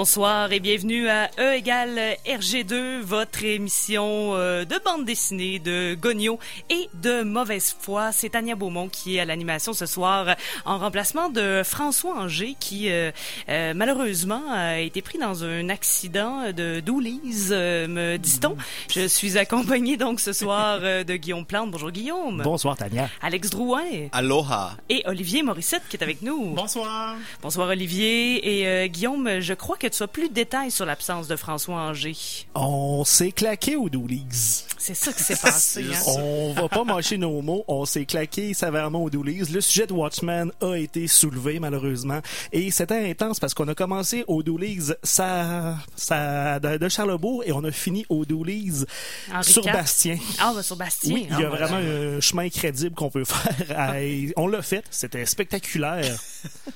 Bonsoir et bienvenue à E égale RG2, votre émission euh, de bande dessinée, de gogno et de mauvaise foi. C'est Tania Beaumont qui est à l'animation ce soir en remplacement de François Anger qui euh, euh, malheureusement a été pris dans un accident de doulise, me dit-on. Je suis accompagné donc ce soir de Guillaume Plante. Bonjour Guillaume. Bonsoir Tania. Alex Drouin. Aloha. Et Olivier Morissette qui est avec nous. Bonsoir. Bonsoir Olivier et Guillaume, je crois que tu as plus de détails sur l'absence de François Anger. On s'est claqué au Doolies. C'est ça qui s'est passé. hein? On va pas mâcher nos mots. On s'est claqué sévèrement au Doolies. Le sujet de Watchmen a été soulevé, malheureusement. Et c'était intense parce qu'on a commencé au Doolies ça, ça, de, de Charlebourg et on a fini au Doolies Henri sur IV. Bastien. Ah, ben, sur Bastien. Oui, il y a Ah, vraiment un chemin crédible qu'on peut faire. à- on l'a fait. C'était spectaculaire.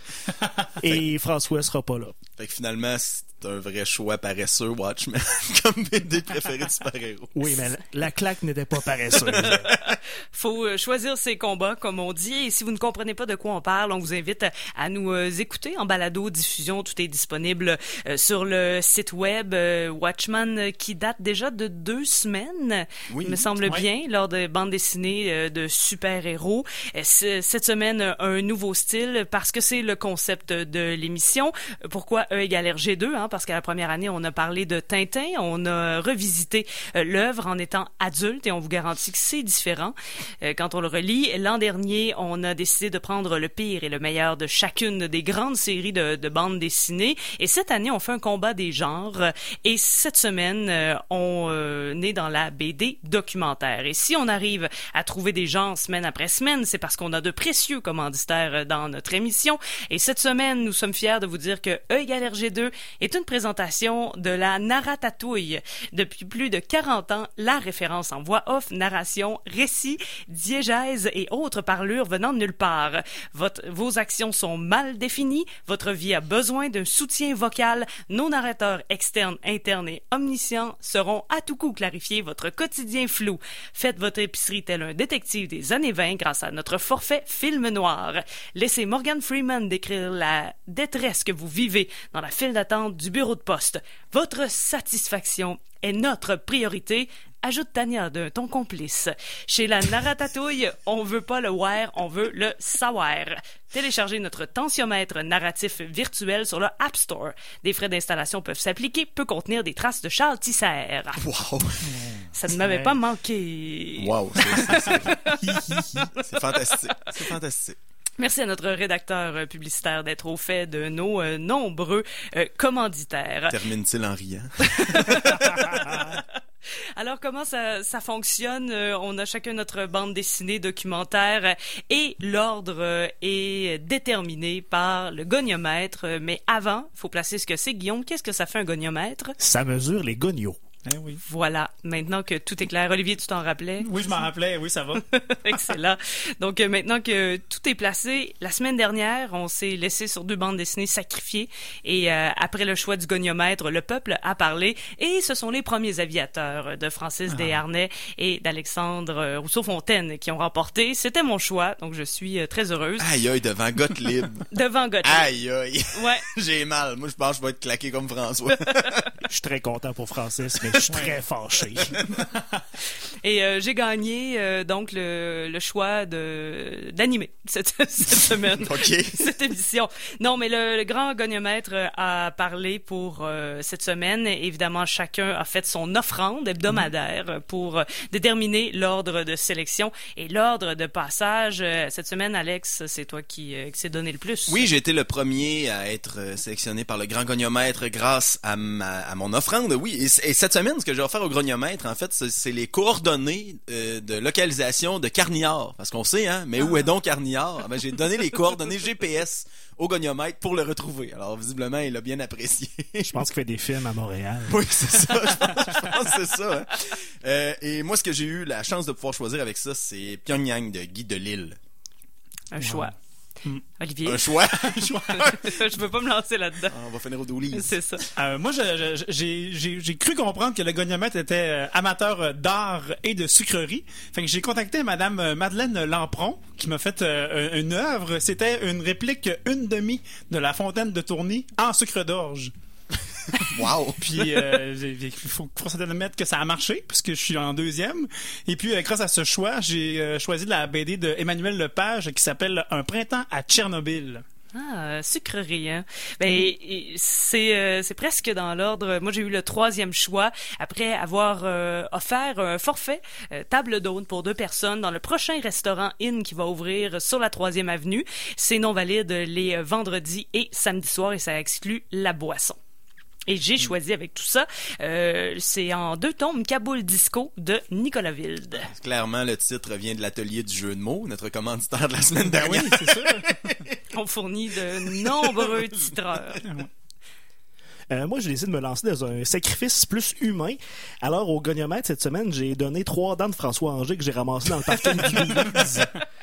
et François sera pas là. Fait que finalement, c'est un vrai choix paresseux, Watchmen, comme BD préféré de super-héros. Oui, mais la claque n'était pas paresseuse. faut euh, choisir ses combats, comme on dit. Et si vous ne comprenez pas de quoi on parle, on vous invite à nous euh, écouter en balado diffusion. Tout est disponible euh, sur le site web euh, Watchman, euh, qui date déjà de deux semaines, Oui. il me semble Oui. bien, lors de bandes dessinées de super-héros. Cette semaine, un nouveau style, parce que c'est le concept de l'émission. Pourquoi E égale RG2? Hein? Parce qu'à la première année, on a parlé de Tintin, on a revisité euh, l'œuvre en étant adulte et on vous garantit que c'est différent euh, quand on le relit. L'an dernier, on a décidé de prendre le pire et le meilleur de chacune des grandes séries de, de bandes dessinées. Et cette année, on fait un combat des genres. Et cette semaine, euh, on est dans la BD documentaire. Et si on arrive à trouver des genres semaine après semaine, c'est parce qu'on a de précieux commanditaires dans notre émission. Et cette semaine, nous sommes fiers de vous dire que E égale RG2 est une présentation de la narratatouille. Depuis plus de 40 ans, la référence en voix off, narration, récit, diégèse et autres parlures venant de nulle part. Vos actions sont mal définies, votre vie a besoin d'un soutien vocal, nos narrateurs externes, internes et omniscients seront à tout coup clarifier votre quotidien flou. Faites votre épicerie tel un détective des années 20 grâce à notre forfait film noir. Laissez Morgan Freeman décrire la détresse que vous vivez dans la file d'attente du bureau de poste. Votre satisfaction est notre priorité. Ajoute Tania d'un ton complice. Chez la Narratatouille, on veut pas le voir, on veut le savoir. Téléchargez notre tensiomètre narratif virtuel sur le App Store. Des frais d'installation peuvent s'appliquer, peut contenir des traces de Charles Tisser. Wow! Ça ne m'avait pas manqué. Wow! C'est fantastique. C'est fantastique. Merci à notre rédacteur euh, publicitaire d'être au fait de nos euh, nombreux euh, commanditaires. Termine-t-il en riant? Alors comment ça, ça fonctionne? Euh, On a chacun notre bande dessinée documentaire et l'ordre euh, est déterminé par le goniomètre. Mais avant, il faut placer ce que c'est. Guillaume, qu'est-ce que ça fait un goniomètre? Ça mesure les gognos. Eh oui. Voilà. Maintenant que tout est clair, Olivier, tu t'en rappelais? Oui, je m'en rappelais. Oui, ça va. Excellent. Donc euh, maintenant que tout est placé, la semaine dernière, on s'est laissé sur deux bandes dessinées sacrifiées et euh, après le choix du goniomètre, le peuple a parlé et ce sont les premiers aviateurs de Francis Desharnais et d'Alexandre euh, Rousseau-Fontaine qui ont remporté. C'était mon choix, donc je suis euh, très heureuse. Aïe aïe, devant Gottlieb. Devant Gauthier. Aïe aïe. Ouais. J'ai mal. Moi, je pense que je vais être claqué comme François. Je suis très content pour Francis, mais je suis très fâché. Et euh, j'ai gagné euh, donc le, le choix de d'animer cette, cette semaine. Cette émission. Non, mais le, le grand goniomètre euh, a parlé pour euh, cette semaine. Évidemment, chacun a fait son offrande hebdomadaire pour euh, déterminer l'ordre de sélection et l'ordre de passage. Cette semaine, Alex, c'est toi qui, qui s'est donné le plus. Oui, j'ai été le premier à être sélectionné par le grand goniomètre grâce à ma, à à mon offrande, oui. Et, et cette semaine, ce que j'ai offert au grognomètre, en fait, c'est les coordonnées euh, de localisation de Carniard. Parce qu'on sait, hein, mais où est donc Carniard? Ah Ben, j'ai donné les coordonnées GPS au goniomètre pour le retrouver. Alors, visiblement, il a bien apprécié. Je pense qu'il fait des films à Montréal. Oui, c'est ça. Je pense, je pense que c'est ça. hein. Euh, et moi, ce que j'ai eu la chance de pouvoir choisir avec ça, c'est Pyongyang de Guy Delisle. Un choix. Olivier, Un choix. je peux pas me lancer là-dedans. On va finir au doulis. C'est ça. Euh, moi, j'ai cru comprendre que le goniomètre était euh, amateur d'art et de sucrerie. Fait que j'ai contacté Madame euh, Madeleine Lampron, qui m'a fait euh, une œuvre. C'était une réplique une demi de la fontaine de Tourny en sucre d'orge. Wow. Puis euh, il faut, faut s'admettre que ça a marché puisque je suis en deuxième. Et puis euh, grâce à ce choix, j'ai euh, choisi la BD de Emmanuel Lepage qui s'appelle Un printemps à Tchernobyl. Ah, sucrerie, hein. Ben, c'est euh, c'est presque dans l'ordre. Moi, j'ai eu le troisième choix après avoir euh, offert un forfait euh, table d'hôte pour deux personnes dans le prochain restaurant Inn qui va ouvrir sur la troisième avenue. C'est non valide les vendredis et samedis soirs et ça exclut la boisson. Et j'ai choisi avec tout ça, euh, c'est en deux tomes Kaboul Disco de Nicolas Wilde. Clairement, le titre vient de l'atelier du jeu de mots, notre commanditaire de la semaine Ben oui, dernière. c'est sûr. On fournit de nombreux titreurs. Euh, moi, j'ai décidé de me lancer dans un sacrifice plus humain. Alors, au goniomètre, cette semaine, j'ai donné trois dents de François Anger que j'ai ramassées dans le parking du.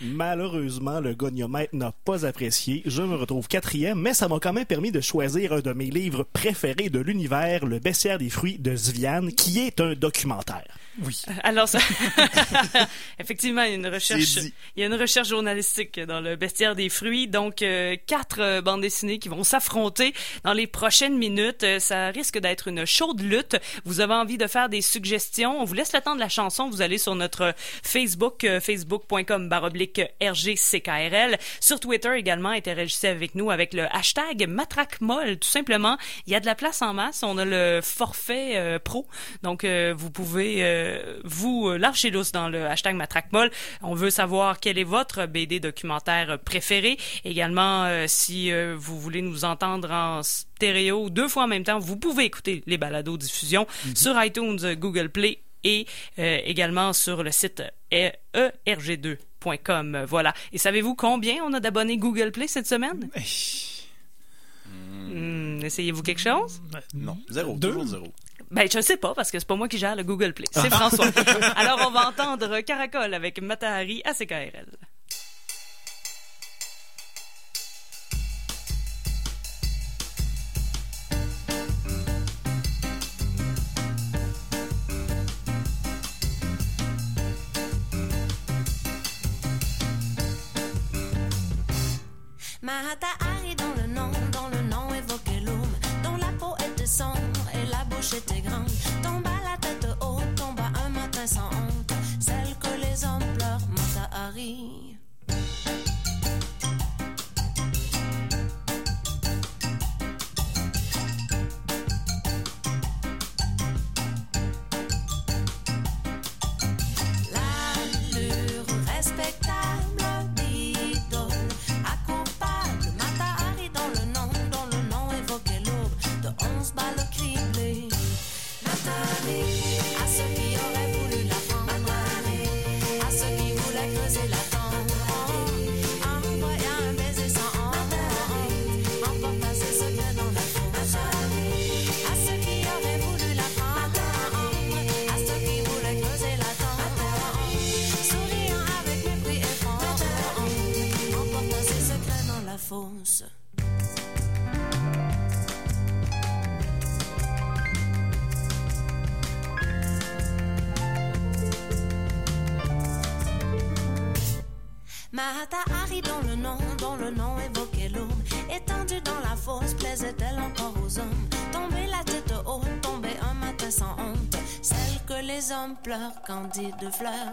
Malheureusement, le goniomètre n'a pas apprécié. Je me retrouve quatrième, mais ça m'a quand même permis de choisir un de mes livres préférés de l'univers, Le bestiaire des fruits de Zvian, qui est un documentaire. Oui. Alors, ça... effectivement, il y a une recherche, il y a une recherche journalistique dans le bestiaire des fruits. Donc, euh, quatre euh, bandes dessinées qui vont s'affronter dans les prochaines minutes. Euh, ça risque d'être une chaude lutte. Vous avez envie de faire des suggestions? On vous laisse le temps de la chanson. Vous allez sur notre Facebook, euh, facebook.com baroblique RGCKRL. Sur Twitter également, interagissez avec nous avec le hashtag matraquemolle. Tout simplement, il y a de la place en masse. On a le forfait euh, pro. Donc, euh, vous pouvez euh, vous euh, lâcher lousse dans le hashtag matraquemolle. On veut savoir quel est votre BD documentaire préféré. Également, euh, si euh, vous voulez nous entendre en stéréo deux fois en même temps, vous pouvez écouter les balados diffusion sur iTunes, euh, Google Play et euh, également sur le site E- erg2.com. Voilà. Et savez-vous combien on a d'abonnés Google Play cette semaine? Hmm, Essayez-vous quelque chose? Non, zéro. Deux? Toujours zéro. Ben, je sais pas, parce que c'est pas moi qui gère le Google Play. C'est François. Alors, on va entendre Caracol avec Matahari à CKRL. Grande. Tomba la tête haute, tomba un matin sans honte, celle que les hommes pleurent, Matahari. L'allure hommes pleurent, candide de fleurs.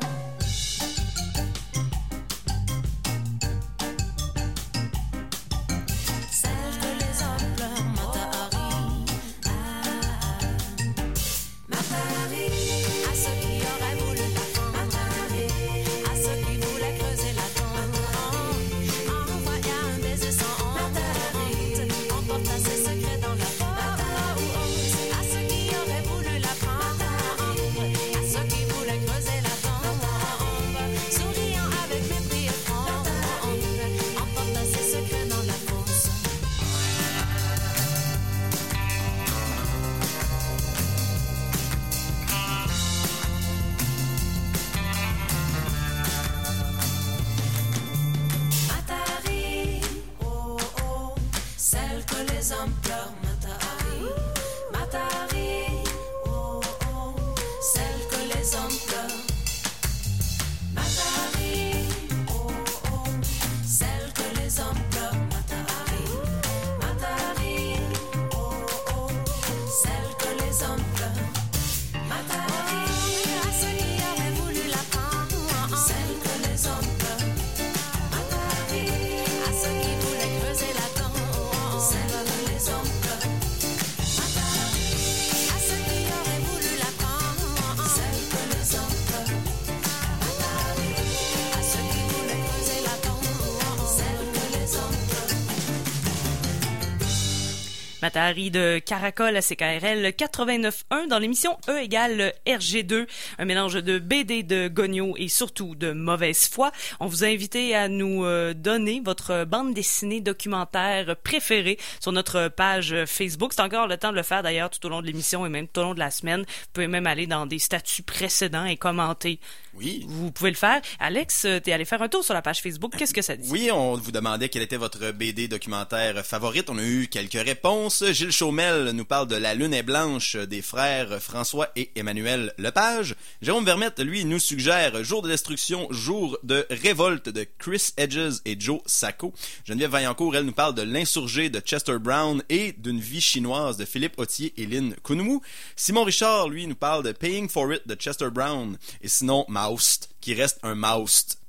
Matahari de Caracol à CKRL 89.1 dans l'émission E égale RG2, un mélange de BD de Gogno et surtout de mauvaise foi. On vous a invité à nous euh, donner votre bande dessinée documentaire préférée sur notre page Facebook. C'est encore le temps de le faire d'ailleurs tout au long de l'émission et même tout au long de la semaine. Vous pouvez même aller dans des statuts précédents et commenter. Oui. Vous pouvez le faire. Alex, euh, t'es allé faire un tour sur la page Facebook. Qu'est-ce que ça dit? Oui, on vous demandait quelle était votre BD documentaire favorite. On a eu quelques réponses. Gilles Chaumel nous parle de La Lune est blanche des frères François et Emmanuel Lepage. Jérôme Vermette, lui, nous suggère Jour de destruction, Jour de révolte de Chris Edges et Joe Sacco. Geneviève Vaillancourt, elle nous parle de L'insurgé de Chester Brown et d'une vie chinoise de Philippe Autier et Lynn Kounoumou. Simon Richard, lui, nous parle de Paying for It de Chester Brown. Et sinon, Moust, qui reste un Moust.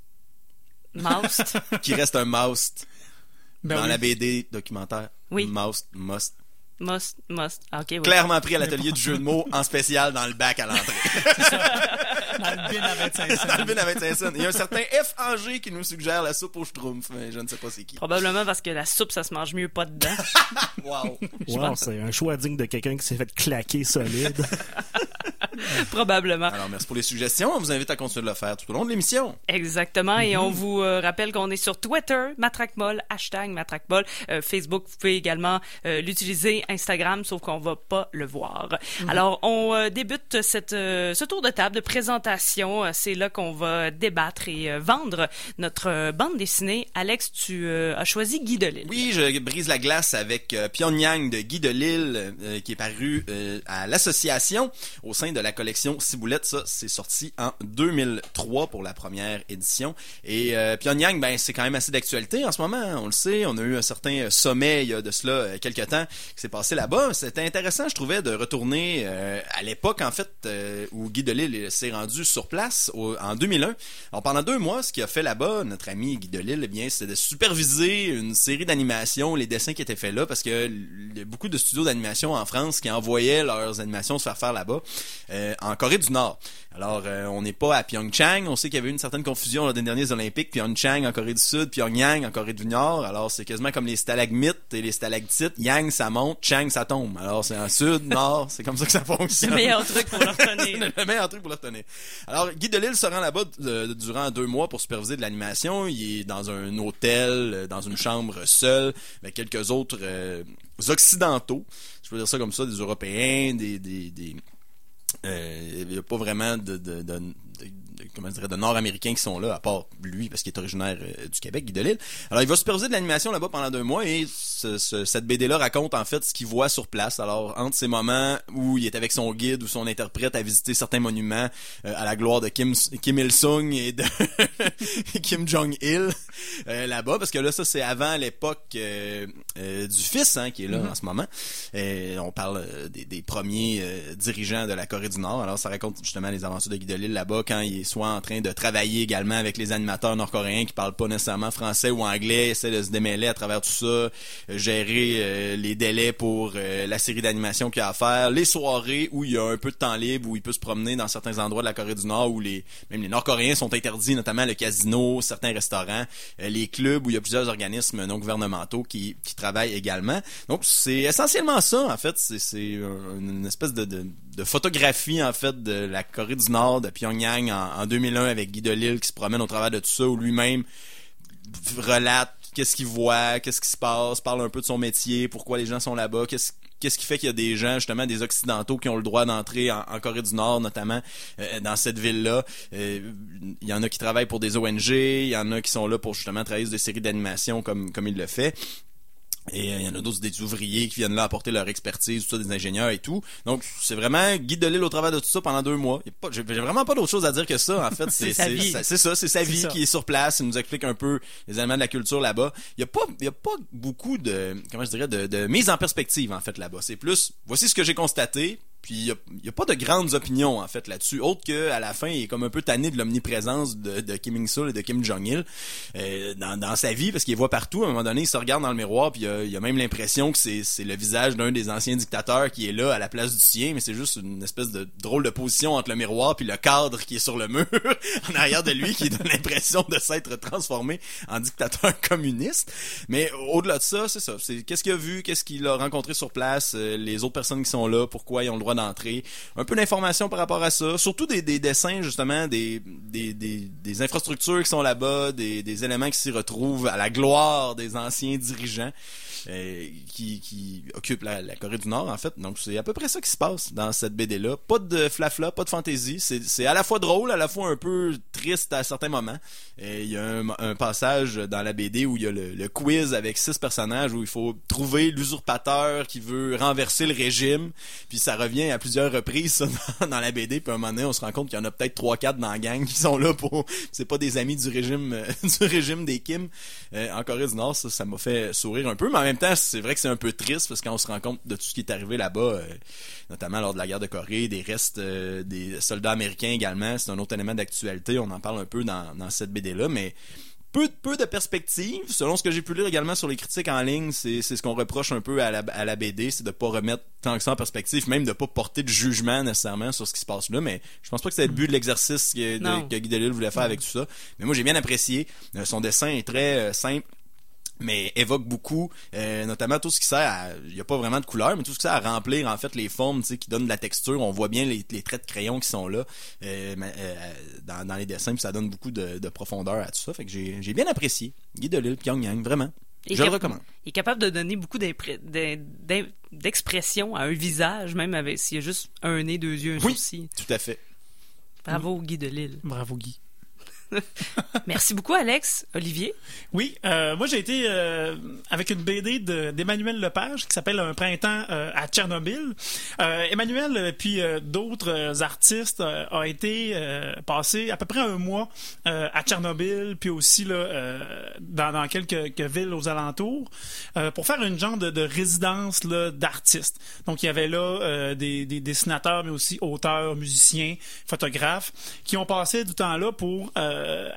Mouse? Qui reste un Moust. Ben dans oui. la BD documentaire. Oui. Mouse, must. Must, must. Ah, ok, oui. Clairement pris à l'atelier du jeu de mots en spécial dans le bac à l'entrée. Dans le bin à 25 cents. dans le bin à 25 cents. Il y a un certain F Angers qui nous suggère la soupe aux schtroumpfs, mais je ne sais pas c'est qui. Probablement parce que la soupe, ça se mange mieux pas dedans. Wow. Wow, c'est un choix digne de quelqu'un qui s'est fait claquer solide. Probablement. Alors, merci pour les suggestions. On vous invite à continuer de le faire tout au long de l'émission. Exactement. Et on vous euh, rappelle qu'on est sur Twitter, Matracmol, hashtag Matracmol. Euh, Facebook, vous pouvez également euh, l'utiliser. Instagram, sauf qu'on va pas le voir. Alors, on euh, débute cette, ce tour de table de présentation. C'est là qu'on va débattre et vendre notre bande dessinée. Alex, tu as choisi Guy Delisle. Oui, je brise la glace avec Pyongyang de Guy Delisle, qui est paru à l'association au sein de la collection Ciboulette. Ça, c'est sorti en 2003 pour la première édition. Et euh, Pyongyang, ben, c'est quand même assez d'actualité en ce moment. hein, On le sait, on a eu un certain euh, sommet il de cela euh, quelques temps qui s'est passé là-bas. C'était intéressant, je trouvais, de retourner euh, à l'époque, en fait, euh, où Guy Delisle s'est rendu sur place en 2001. Alors, pendant deux mois, ce qu'il a fait là-bas, notre ami Guy Delisle, eh bien, c'était de superviser une série d'animations, les dessins qui étaient faits là, parce que y a beaucoup de studios d'animation en France qui envoyaient leurs animations se faire faire là-bas, euh, en Corée du Nord. Alors, euh, on n'est pas à Pyeongchang. On sait qu'il y avait eu une certaine confusion lors des derniers Olympiques. Pyeongchang en Corée du Sud, Pyongyang en Corée du Nord. Alors, c'est quasiment comme les stalagmites et les stalactites. Yang, ça monte. Chang, ça tombe. Alors, c'est en Sud, Nord. C'est comme ça que ça fonctionne. le meilleur truc pour le retenir. C'est le meilleur truc pour le retenir. Alors, Guy Delisle se rend là-bas euh, durant deux mois pour superviser de l'animation. Il est dans un hôtel, dans une chambre seule, avec quelques autres occidentaux. Je peux dire ça comme ça, des Européens, des... des, des il n'y a pas vraiment de, de- de- comment je dirais, de Nord-Américains qui sont là, à part lui, parce qu'il est originaire euh, du Québec, Guy Delisle. Alors, il va superviser de l'animation là-bas pendant deux mois et ce- ce- cette BD-là raconte en fait ce qu'il voit sur place. Alors, entre ces moments où il est avec son guide ou son interprète à visiter certains monuments euh, à la gloire de Kim, Kim Il-sung et de Kim Jong-il euh, là-bas, parce que là, ça, c'est avant l'époque du fils hein, qui est là en ce moment. Et on parle des, des premiers dirigeants de la Corée du Nord. Alors, ça raconte justement les aventures de Guy Delisle là-bas quand il est soit en train de travailler également avec les animateurs nord-coréens qui parlent pas nécessairement français ou anglais, essaie de se démêler à travers tout ça, euh, gérer euh, les délais pour euh, la série d'animation qu'il y a à faire, les soirées où il y a un peu de temps libre, où il peut se promener dans certains endroits de la Corée du Nord où les même les Nord-Coréens sont interdits, notamment le casino, certains restaurants, les clubs où il y a plusieurs organismes non gouvernementaux qui, travaillent également. Donc c'est essentiellement ça en fait, c'est c'est un- une espèce de photographie en fait de la Corée du Nord, de Pyongyang en, en 2001 avec Guy Delisle qui se promène au travers de tout ça où lui-même relate qu'est-ce qu'il voit, qu'est-ce qui se passe, parle un peu de son métier, pourquoi les gens sont là-bas, qu'est-ce qu'est-ce qui fait qu'il y a des gens justement des occidentaux qui ont le droit d'entrer en, Corée du Nord notamment euh, dans cette ville-là. Euh, Il y en a qui travaillent pour des ONG, il y en a qui sont là pour justement travailler sur des séries d'animation comme comme il le fait. Et euh, il y en a d'autres des ouvriers qui viennent là apporter leur expertise, tout ça, des ingénieurs et tout. Donc c'est vraiment Guy Delisle au travers de tout ça pendant deux mois. J'ai vraiment pas d'autre chose à dire que ça. En fait, c'est sa c'est- vie. ça- c'est ça, c'est sa vie ça. qui est sur place. Il nous explique un peu les éléments de la culture là-bas. Il y a pas, y a pas beaucoup de, comment je dirais, de, de mise en perspective en fait là-bas. C'est plus, voici ce que j'ai constaté. Puis il y a, a pas de grandes opinions en fait là-dessus, autre que à la fin il est comme un peu tanné de l'omniprésence de, de Kim Il Sung et de Kim Jong Il euh, dans, dans sa vie parce qu'il voit partout. À un moment donné, il se regarde dans le miroir puis il a, il a même l'impression que c'est c'est le visage d'un des anciens dictateurs qui est là à la place du sien, mais c'est juste une espèce de drôle de position entre le miroir puis le cadre qui est sur le mur en arrière de lui qui donne l'impression de s'être transformé en dictateur communiste. Mais au-delà de ça, c'est ça. C'est qu'est-ce qu'il a vu, qu'est-ce qu'il a rencontré sur place, euh, les autres personnes qui sont là, pourquoi ils ont le droit d'entrer. Un peu d'informations par rapport à ça. Surtout des, des dessins, justement, des, des, des, infrastructures qui sont là-bas, des, des éléments qui s'y retrouvent à la gloire des anciens dirigeants. euh, qui, qui occupent la, Corée du Nord en fait donc c'est à peu près ça qui se passe dans cette BD là pas de flafla pas de fantaisie c'est à la fois drôle à la fois un peu triste à certains moments il y a un, un passage dans la BD où il y a le, le quiz avec six personnages où il faut trouver l'usurpateur qui veut renverser le régime. Puis ça revient à plusieurs reprises ça, dans, la BD. Puis à un moment donné, on se rend compte qu'il y en a peut-être trois quatre dans la gang qui sont là pour. C'est pas des amis du régime euh, du régime des Kim euh, en Corée du Nord. Ça, ça m'a fait sourire un peu. Mais en même temps, c'est vrai que c'est un peu triste parce qu'on se rend compte de tout ce qui est arrivé là-bas, euh, notamment lors de la guerre de Corée, des restes des soldats américains également. C'est un autre élément d'actualité. On en parle un peu dans cette BD-là, mais peu, peu de perspectives. Selon ce que j'ai pu lire également sur les critiques en ligne, c'est c'est ce qu'on reproche un peu à la, à la BD, c'est de pas remettre tant que ça en perspective, même de pas porter de jugement nécessairement sur ce qui se passe là. Mais je pense pas que c'est le but de l'exercice que, que Guy Delisle voulait faire avec tout ça. Mais moi, j'ai bien apprécié. Euh, son dessin est très euh, simple mais évoque beaucoup, euh, notamment tout ce qui sert à, il y a pas vraiment de couleur, mais tout ce qui sert à remplir en fait les formes, tu sais, qui donnent de la texture. On voit bien les, les traits de crayon qui sont là euh, euh, dans, dans les dessins, puis ça donne beaucoup de, de profondeur à tout ça. Fait que j'ai j'ai bien apprécié Guy Delisle, Pyongyang, vraiment. Et Je le recommande. Il est capable de donner beaucoup d'expression à un visage, même avec s'il y a juste un nez, deux yeux, un Oui. sourcil. Tout à fait. Bravo, Guy Delisle. Bravo, Guy. Merci beaucoup, Alex. Olivier? Oui, euh, moi j'ai été euh, avec une BD de- d'Emmanuel Lepage qui s'appelle Un printemps euh, à Tchernobyl. Emmanuel puis d'autres artistes ont été passés à peu près un mois à Tchernobyl puis aussi dans, quelques, villes aux alentours pour faire une genre de, de résidence d'artistes. Donc il y avait là des, des dessinateurs mais aussi auteurs, musiciens, photographes qui ont passé du temps là pour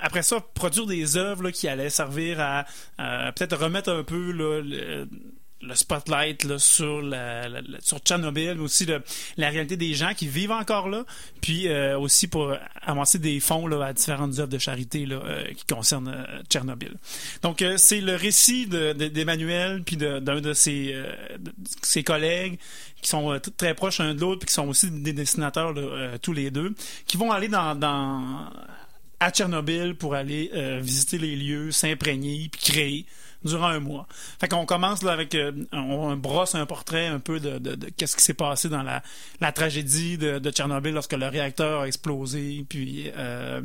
après ça produire des œuvres là, qui allaient servir à euh, peut-être remettre un peu le, le spotlight sur sur Tchernobyl, mais aussi la réalité des gens qui vivent encore là, puis euh, aussi pour avancer des fonds à différentes œuvres de charité euh, qui concernent euh, Tchernobyl. Donc euh, c'est le récit de- de- d'Emmanuel puis d'un de, ses, euh, collègues qui sont euh, très proches l'un de l'autre puis qui sont aussi des dessinateurs euh, tous les deux, qui vont aller dans à Tchernobyl pour aller euh, visiter les lieux, s'imprégner puis créer durant un mois. Fait qu'on commence là avec euh, on, brosse un portrait un peu de, de, de qu'est-ce qui s'est passé dans la, la tragédie de, de Tchernobyl lorsque le réacteur a explosé puis euh,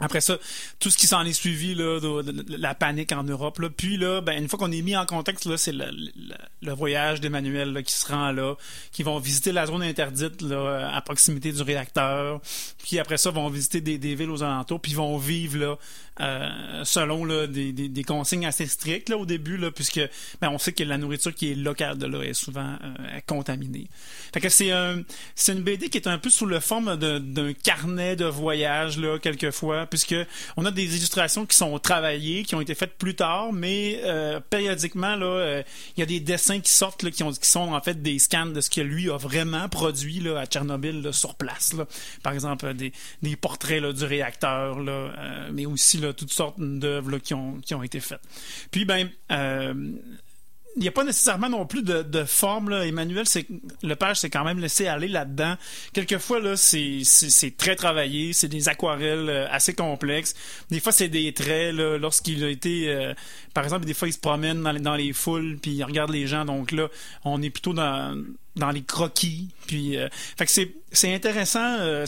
après ça, tout ce qui s'en est suivi, là, de, la panique en Europe. Là. Puis là, ben, une fois qu'on est mis en contexte, là, c'est le, voyage d'Emmanuel qui se rend là, qui vont visiter la zone interdite là, à proximité du réacteur. Puis après ça, vont visiter des, des villes aux alentours, puis vont vivre là, euh, selon là, des, des, des consignes assez strictes là, au début, là, puisque ben, on sait que la nourriture qui est locale de là est souvent euh, contaminée. Fait que c'est un, une BD qui est un peu sous la forme d'un carnet de voyage là quelquefois, puisque on a des illustrations qui sont travaillées, qui ont été faites plus tard, mais euh, périodiquement là, euh, il y a des dessins qui sortent là, qui, ont, qui sont en fait des scans de ce que lui a vraiment produit là à Tchernobyl là, sur place. Là. Par exemple des, des portraits là, du réacteur, là, euh, mais aussi toutes sortes d'œuvres qui ont été faites. Puis ben euh, il n'y a pas nécessairement non plus de, forme. Emmanuel, le page s'est quand même laissé aller là-dedans. Quelquefois, là, c'est, très travaillé. C'est des aquarelles euh, assez complexes. Des fois, c'est des traits. Lorsqu'il a été, euh, par exemple, des fois, il se promène dans les, dans les foules puis il regarde les gens. Donc là, on est plutôt dans dans les croquis. Puis, euh, fait que c'est c'est intéressant euh,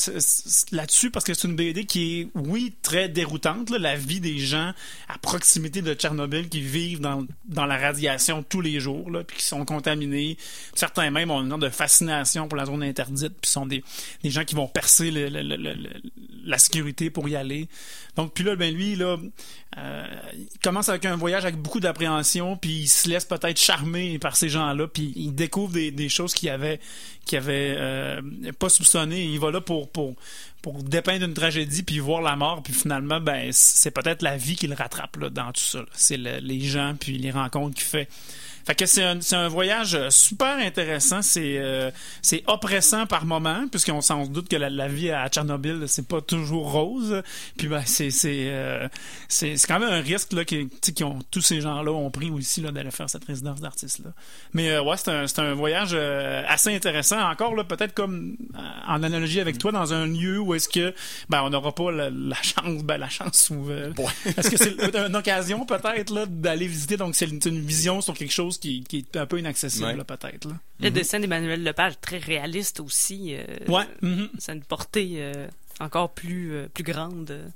là-dessus parce que c'est une BD qui est, oui, très déroutante. là, la vie des gens à proximité de Tchernobyl qui vivent dans, dans la radiation tous les jours, là, puis qui sont contaminés. Certains même ont une sorte de fascination pour la zone interdite, puis sont des, des gens qui vont percer le- le- le- la sécurité pour y aller. Donc, puis là, ben lui, là, euh, il commence avec un voyage avec beaucoup d'appréhension, puis il se laisse peut-être charmer par ces gens-là, puis il découvre des, choses qu'il avait, qu'il avait euh, pas soupçonnées. Il va là pour pour pour dépeindre une tragédie, puis voir la mort, puis finalement, ben c'est peut-être la vie qui le rattrape là, dans tout ça. C'est le- les gens, puis les rencontres qu'il fait. Fait que c'est un, c'est un voyage euh, super intéressant. C'est euh, c'est oppressant par moment, puisqu'on s'en doute que la, la vie à Tchernobyl, c'est pas toujours rose. Puis ben c'est c'est euh, c'est c'est quand même un risque là qui, tu sais, qui ont tous ces gens-là ont pris aussi là d'aller faire cette résidence d'artiste là. Mais euh, ouais, c'est un c'est un voyage euh, assez intéressant. Encore là, peut-être comme euh, en analogie avec toi dans un lieu où est-ce que ben on n'aura pas la, la chance, ben la chance ou est-ce que c'est une occasion peut-être là d'aller visiter? Donc c'est une, c'est une vision sur quelque chose qui, qui est un peu inaccessible Ouais. peut-être. Le dessin d'Emmanuel Lepage, très réaliste aussi. euh, Ouais. mhm. Ça a une portée euh, encore plus, euh, plus grande euh,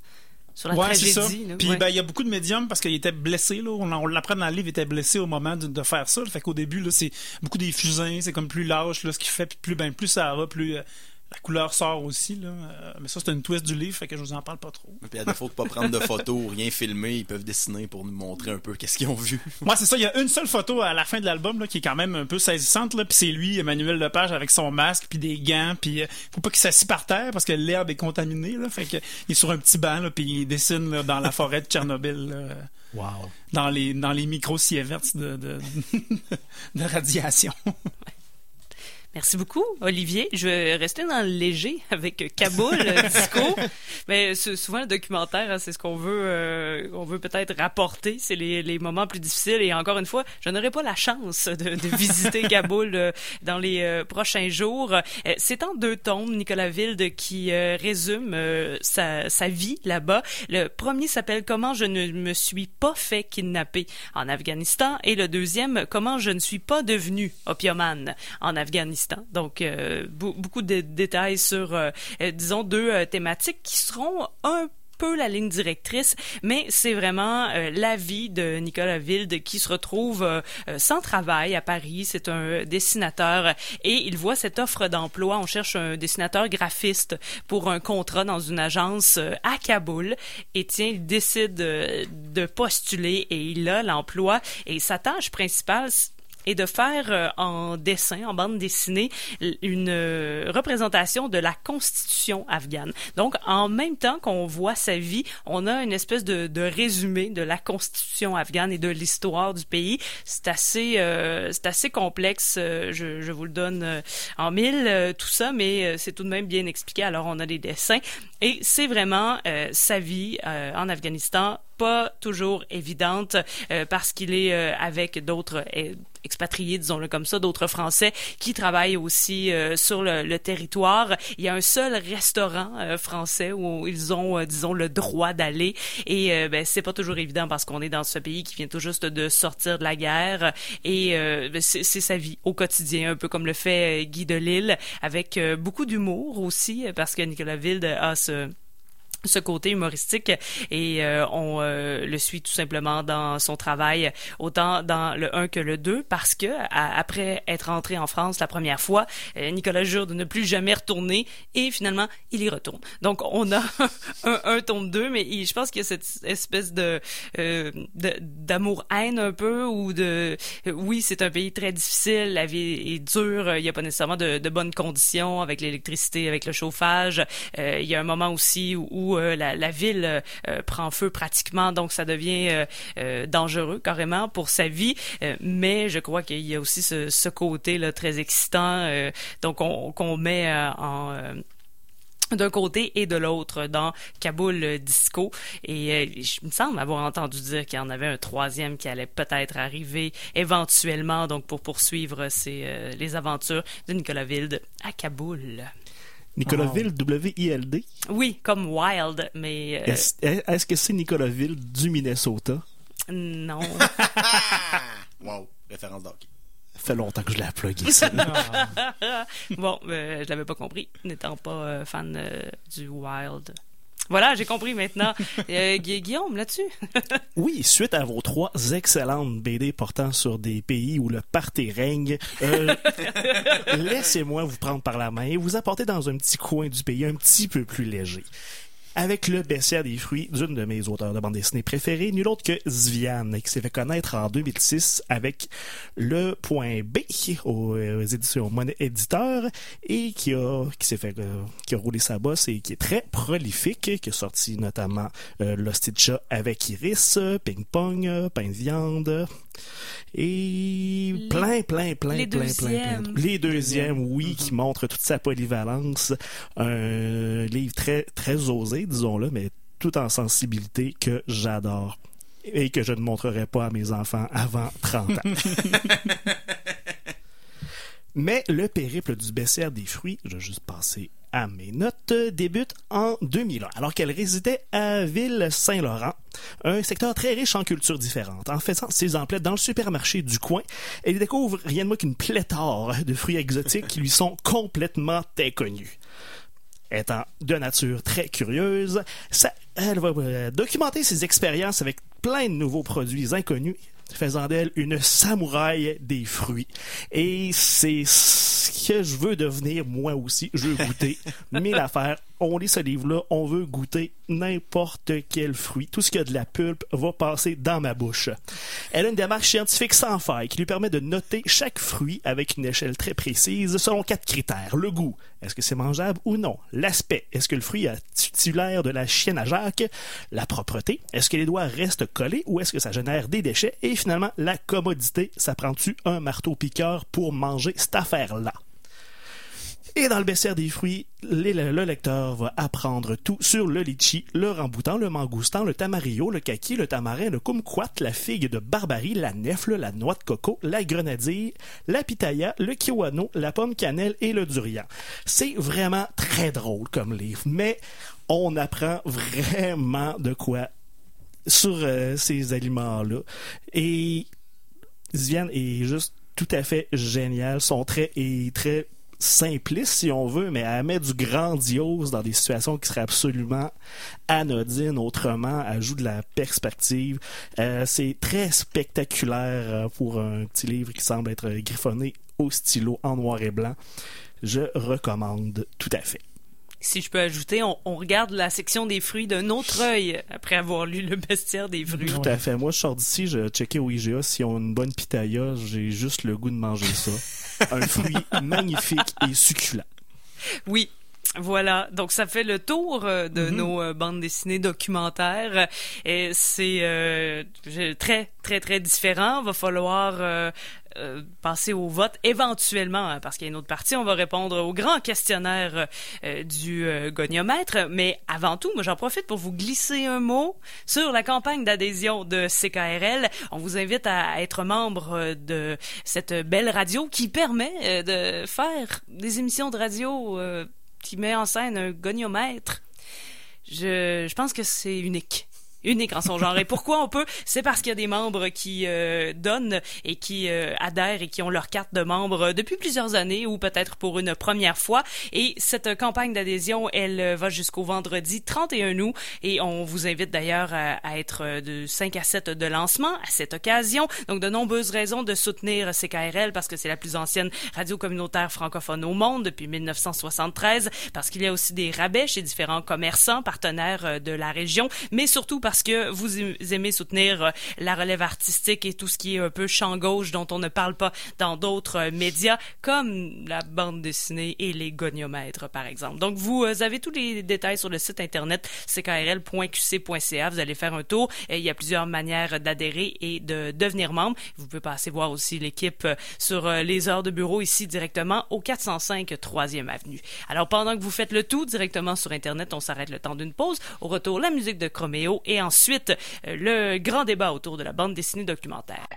sur la Ouais, c'est ça. tragédie. là. Puis Ouais. ben il y a beaucoup de médiums parce qu'il était blessé là, on, on l'apprend dans le livre, il était blessé au moment de, de faire ça. Fait qu'au début là, c'est beaucoup des fusains, c'est comme plus lâche là ce qu'il fait, puis plus ben plus ça va, plus la couleur sort aussi là. Euh, mais ça c'est une twist du livre, fait que je vous en parle pas trop. Puis à défaut de pas prendre de photos ou rien filmer, ils peuvent dessiner pour nous montrer un peu qu'est-ce qu'ils ont vu. Moi, c'est ça. Il y a une seule photo à la fin de l'album là, qui est quand même un peu saisissante. Là, puis c'est lui, Emmanuel Lepage, avec son masque, puis des gants. Puis euh, faut pas qu'il s'assied par terre parce que l'herbe est contaminée. Là, fait que il est sur un petit banc, là, puis il dessine là, dans la forêt de Tchernobyl. là, Wow. dans les dans les micros sieverts de, de, de radiation. Merci beaucoup, Olivier. Je vais rester dans le léger avec Kaboul euh, Disco. Mais souvent le documentaire, hein, c'est ce qu'on veut, euh, on veut peut-être rapporter. C'est les, les moments plus difficiles. Et encore une fois, je n'aurai pas la chance de, de visiter Kaboul euh, dans les euh, prochains jours. C'est en deux tomes, Nicolas Wilde qui résume sa, sa vie là-bas. Le premier s'appelle Comment je ne me suis pas fait kidnapper en Afghanistan et le deuxième Comment je ne suis pas devenu opiumane en Afghanistan. Donc euh, be- beaucoup de détails sur, euh, euh, disons, deux thématiques qui seront un peu la ligne directrice, mais c'est vraiment euh, la vie de Nicolas Wilde qui se retrouve sans travail à Paris. C'est un dessinateur et il voit cette offre d'emploi. On cherche un dessinateur graphiste pour un contrat dans une agence à Kaboul. Et tiens, il décide de postuler et il a l'emploi. Et sa tâche principale, et de faire euh, en dessin, en bande dessinée, une euh, représentation de la constitution afghane. Donc, en même temps qu'on voit sa vie, on a une espèce de, de résumé de la constitution afghane et de l'histoire du pays. C'est assez, euh, c'est assez complexe. euh, je, je vous le donne en mille, tout ça, mais c'est tout de même bien expliqué. Alors, on a des dessins et c'est vraiment euh, sa vie euh, en Afghanistan pas toujours évidente euh, parce qu'il est euh, avec d'autres euh, expatriés, disons-le comme ça, d'autres Français qui travaillent aussi euh, sur le, le territoire. Il y a un seul restaurant français où ils ont, disons, le droit d'aller et ben, c'est pas toujours évident parce qu'on est dans ce pays qui vient tout juste de sortir de la guerre et ben, c'est sa vie au quotidien, un peu comme le fait Guy Delisle, avec beaucoup d'humour aussi parce que Nicolas Wilde a ce to ce côté humoristique et euh, on euh, le suit tout simplement dans son travail autant dans le 1 que le 2 parce que après être entré en France la première fois euh, Nicolas jure de ne plus jamais retourner et finalement il y retourne. Donc on a un, un tome 2 mais il- je pense qu'il y a cette espèce de euh, de- d'amour haine un peu ou de oui c'est un pays très difficile la vie est dure il n'y a pas nécessairement de, de bonnes conditions avec l'électricité avec le chauffage. Euh, il y a un moment aussi où, où, euh, la, ville euh, euh, prend feu pratiquement, donc ça devient dangereux carrément pour sa vie. Mais je crois qu'il y a aussi ce, côté là très excitant, donc on- qu'on met d'un côté et de l'autre dans Kaboul Disco. Et euh, je me semble avoir entendu dire qu'il y en avait un troisième qui allait peut-être arriver éventuellement, donc pour poursuivre les aventures de Nicolas Wilde à Kaboul. Nicolas Wow. Wilde, W-I-L-D. Oui, comme Wild, mais euh, Est-ce que c'est Nicolas Wilde du Minnesota? non. Wow, référence d'hockey. fait longtemps que je l'ai plugué ça. Bon, euh, je l'avais pas compris, n'étant pas euh, fan euh, du Wild. Voilà, j'ai compris maintenant. Euh, Gu- Guillaume, là-dessus? Oui, suite à vos trois excellentes BD portant sur des pays où le party règne, euh, laissez-moi vous prendre par la main et vous apporter dans un petit coin du pays un petit peu plus léger. Avec le bestiaire des fruits d'une de mes auteurs de bande dessinée préférés, nul autre que Zvian, qui s'est fait connaître en 2006 avec le point B aux, euh, éditions Monet Éditeur et qui a qui s'est fait euh, qui a roulé sa bosse et qui est très prolifique, qui a sorti notamment euh, avec Iris, Ping Pong, Pain de viande et Les- plein plein plein les plein plein plein les deuxièmes oui qui montrent toute sa polyvalence. Un livre très très osé disons-le mais tout en sensibilité que j'adore et que je ne montrerai pas à mes enfants avant 30 ans. Mais le périple du baissière des fruits, je vais juste passer à mes notes, débute en 2001, alors qu'elle résidait à Ville-Saint-Laurent, un secteur très riche en cultures différentes. En faisant ses emplettes dans le supermarché du coin, elle découvre rien de moins qu'une pléthore de fruits exotiques qui lui sont complètement inconnus étant de nature très curieuse, elle va euh, documenter ses expériences avec plein de nouveaux produits inconnus, faisant d'elle une samouraï des fruits. Et c'est ce que je veux devenir moi aussi. Je veux goûter mille affaires. On lit ce livre-là, on veut goûter n'importe quel fruit. Tout ce qui a de la pulpe va passer dans ma bouche. Elle a une démarche scientifique sans faille qui lui permet de noter chaque fruit avec une échelle très précise selon quatre critères. Le goût, est-ce que c'est mangeable ou non? L'aspect, est-ce que le fruit a titulaire de la chienne à Jacques? La propreté, est-ce que les doigts restent collés ou est-ce que ça génère des déchets? Et finalement, la commodité, ça prend-tu un marteau piqueur pour manger cette affaire-là? Et dans le bestiaire des fruits, le lecteur va apprendre tout sur le litchi, le ramboutan, le mangoustan, le tamarillo, le kaki, le tamarin, le kumquat, la figue de barbarie, la nefle, la noix de coco, la grenadille, la pitaya, le kiwano, la pomme cannelle et le durian. C'est vraiment très drôle comme livre, mais on apprend vraiment de quoi sur euh, ces aliments-là. Et Ziane est juste tout à fait géniale. Son trait est très simpliste, si on veut, mais elle met du grandiose dans des situations qui seraient absolument anodines autrement. Elle joue de la perspective. Euh, c'est très spectaculaire euh, pour un petit livre qui semble être griffonné au stylo en noir et blanc. Je recommande tout à fait. Si je peux ajouter, on, on regarde la section des fruits d'un autre œil après avoir lu le bestiaire des fruits. Tout à fait. Moi, je sors d'ici, je checkais au IGA s'ils ont une bonne pitaya. J'ai juste le goût de manger ça. Un fruit magnifique et succulent. Oui. Voilà, donc ça fait le tour euh, de Mhm. nos euh, bandes dessinées documentaires. Et c'est euh, très, très, très différent. Va falloir euh, euh, passer au vote éventuellement, hein, parce qu'il y a une autre partie. On va répondre au grand questionnaire du goniomètre. Mais avant tout, moi, j'en profite pour vous glisser un mot sur la campagne d'adhésion de CKRL. On vous invite à, être membre de cette belle radio qui permet de faire des émissions de radio euh, qui met en scène un goniomètre. Je, je pense que c'est unique. Unique en son genre. Et pourquoi on peut? C'est parce qu'il y a des membres qui euh, donnent et qui euh, adhèrent et qui ont leur carte de membre depuis plusieurs années ou peut-être pour une première fois. Et cette campagne d'adhésion, elle euh, va jusqu'au vendredi 31 août. Et on vous invite d'ailleurs à, être euh, de 5 à 7 de lancement à cette occasion. Donc de nombreuses raisons de soutenir CKRL parce que c'est la plus ancienne radio communautaire francophone au monde depuis 1973. Parce qu'il y a aussi des rabais chez différents commerçants partenaires euh, de la région, mais surtout parce que vous aimez soutenir euh, la relève artistique et tout ce qui est un peu champ gauche dont on ne parle pas dans d'autres euh, médias comme la bande dessinée et les goniomètres par exemple. Donc vous euh, avez tous les détails sur le site internet ckrl.qc.ca. Vous allez faire un tour. Il y a plusieurs manières d'adhérer et de devenir membre. Vous pouvez passer voir aussi l'équipe sur les heures de bureau ici directement au 405 3e avenue. Alors pendant que vous faites le tout directement sur internet, on s'arrête le temps d'une pause. Au retour, la musique de Chroméo et ensuite euh, le grand débat autour de la bande dessinée documentaire.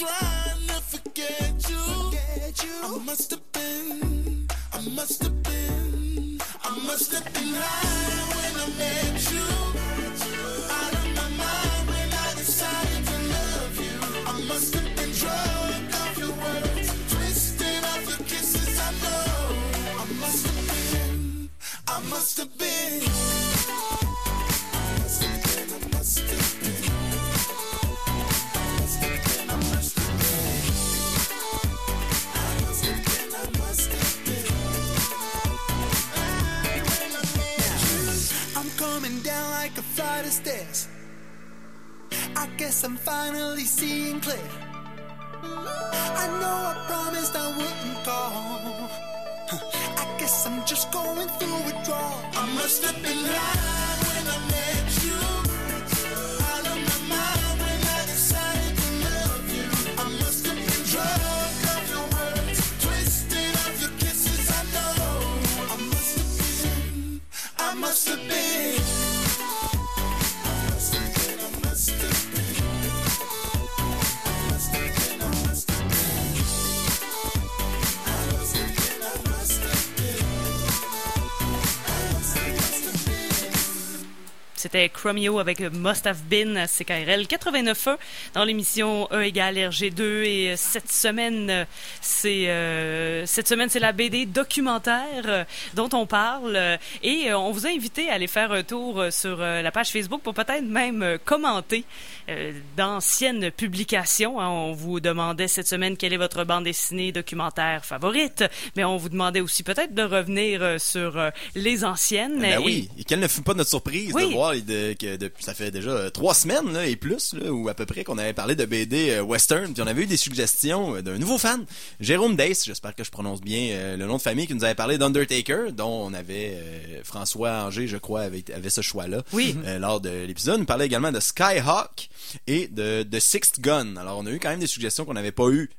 you. Guess I'm finally seeing clear. I know I promised I wouldn't call. I guess I'm just going through withdrawal. I must have been high they Chromio avec Must Have Been à CKRL 89.1 dans l'émission E égale RG2 et euh, cette semaine euh, c'est euh, cette semaine c'est la BD documentaire euh, dont on parle et on vous a invité à aller faire un tour sur la page Facebook pour peut-être même commenter euh, d'anciennes publications. hein. On vous demandait cette semaine quelle est votre bande dessinée documentaire favorite, mais on vous demandait aussi peut-être de revenir sur les anciennes. Ben Et- oui, et quelle ne fut pas notre surprise Oui. de voir de- que depuis ça fait déjà euh, trois semaines là, et plus là, ou à peu près qu'on avait parlé de BD euh, western, puis on avait eu des suggestions euh, d'un nouveau fan, Jérôme Dace, j'espère que je prononce bien le nom de famille, qui nous avait parlé d'Undertaker, dont on avait François Anger, je crois, avait, avait ce choix-là Oui. lors de l'épisode. Nous parlait également de Skyhawk et de, de Sixth Gun. Alors on a eu quand même des suggestions qu'on n'avait pas eues.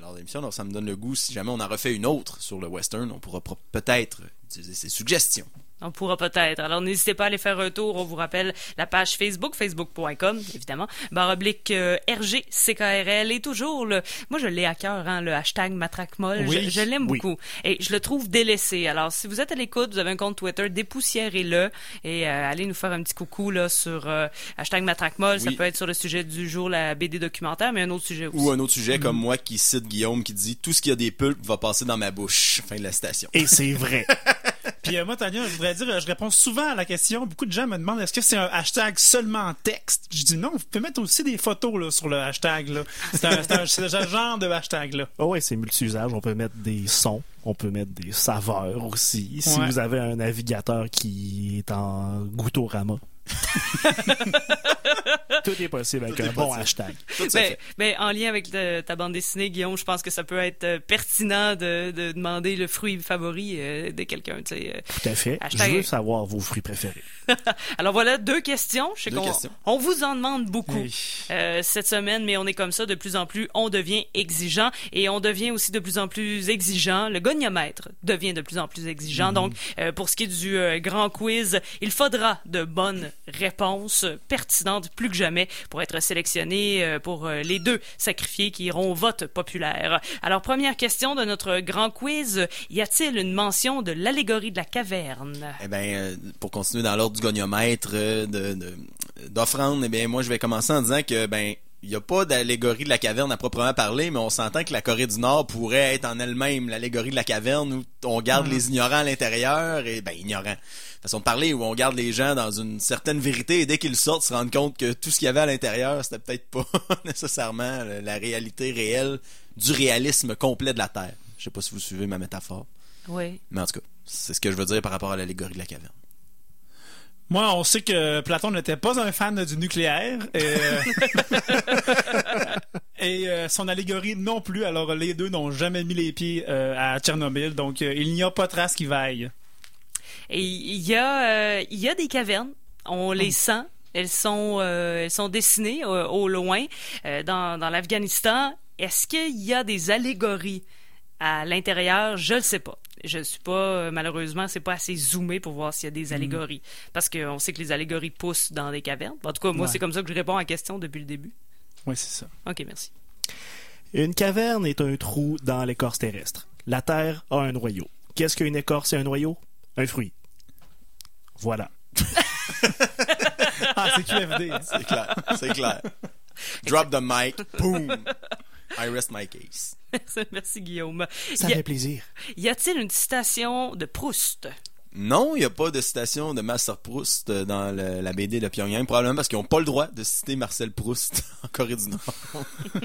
lors de l'émission, alors ça me donne le goût, si jamais on en refait une autre sur le western, on pourra peut-être utiliser ces suggestions. On pourra peut-être. Alors, n'hésitez pas à aller faire un tour. On vous rappelle la page Facebook, facebook.com, évidemment, barre oblique euh, RGCKRL. Et toujours, le, moi, je l'ai à cœur, hein, le hashtag matraquemolle. Oui. Je, je l'aime Oui. beaucoup. Et je le trouve délaissé. Alors, si vous êtes à l'écoute, vous avez un compte Twitter, dépoussiérez-le et euh, allez nous faire un petit coucou là sur euh, hashtag matraquemolle. Ça peut être sur le sujet du jour, la BD documentaire, mais un autre sujet aussi. Ou un autre sujet comme moi qui cite Guillaume qui dit tout ce qui a des pulpes va passer dans ma bouche. Fin de la citation. Et c'est vrai. Puis euh, moi, Tania, je voudrais dire, euh, je réponds souvent à la question. Beaucoup de gens me demandent est-ce que c'est un hashtag seulement en texte? Je dis non, vous pouvez mettre aussi des photos là, sur le hashtag. là. C'est un, un- genre de hashtag là. Oh ouais, c'est multi-usage. On peut mettre des sons, on peut mettre des saveurs aussi. Si Ouais. vous avez un navigateur qui est en Goutorama, Tout est possible avec Tout un bon possible. hashtag. Tout ça Ben, en lien avec le- ta bande dessinée, Guillaume, je pense que ça peut être euh, pertinent de, de demander le fruit favori euh, de quelqu'un. tu sais, euh. Tout à fait. Hashtag- Je veux savoir vos fruits préférés. Alors voilà, deux questions. Je sais Deux qu'on questions. on vous en demande beaucoup euh, cette semaine, mais on est comme ça de plus en plus. On devient exigeant et on devient aussi de plus en plus exigeant. Le goniomètre devient de plus en plus exigeant. Donc, euh, pour ce qui est du euh, grand quiz, il faudra de bonnes réponses euh, pertinentes plus que jamais pour être sélectionné euh, pour euh, les deux sacrifiés qui iront au vote populaire. Alors, première question de notre grand quiz. Y a-t-il une mention de l'allégorie de la caverne? Eh ben, euh, pour continuer dans l'ordre du goniomètre euh, de, d'offrande, eh bien, moi, je vais commencer en disant que, ben, il n'y a pas d'allégorie de la caverne à proprement parler, mais on s'entend que la Corée du Nord pourrait être en elle-même l'allégorie de la caverne où on garde les ignorants à l'intérieur et, ben, ignorants. Façon de parler où on garde les gens dans une certaine vérité et dès qu'ils sortent, se rendent compte que tout ce qu'il y avait à l'intérieur, c'était peut-être pas nécessairement la- la réalité réelle du réalisme complet de la Terre. Je sais pas si vous suivez ma métaphore, Oui. mais en tout cas, c'est ce que je veux dire par rapport à l'allégorie de la caverne. Moi, on sait que Platon n'était pas un fan du nucléaire. Et, euh, et, euh, son allégorie non plus. Alors, les deux n'ont jamais mis les pieds euh, à Tchernobyl. Donc, euh, il n'y a pas trace qui vaille. Et il y a, il y a des cavernes. On les sent. Elles sont, elles sont dessinées au loin dans, dans l'Afghanistan. Est-ce qu'il y a des allégories à l'intérieur? Je le sais pas. Je suis pas euh, malheureusement, c'est pas assez zoomé pour voir s'il y a des allégories parce qu'on sait que les allégories poussent dans des cavernes. En tout cas, moi, Ouais. c'est comme ça que je réponds à la question depuis le début. Oui, c'est ça. Ok, merci. Une caverne est un trou dans l'écorce terrestre. La Terre a un noyau. Qu'est-ce qu'une écorce et un noyau? Un fruit. Voilà. Ah, c'est QFD. hein. C'est clair, c'est clair. Drop the mic, boom. I rest my case. merci Guillaume. Ça Y a- fait plaisir. y a-t-il une citation de Proust? Non, il n'y a pas de citation de Master Proust dans le- la BD de Pyongyang, probablement parce qu'ils n'ont pas le droit de citer Marcel Proust en Corée du Nord.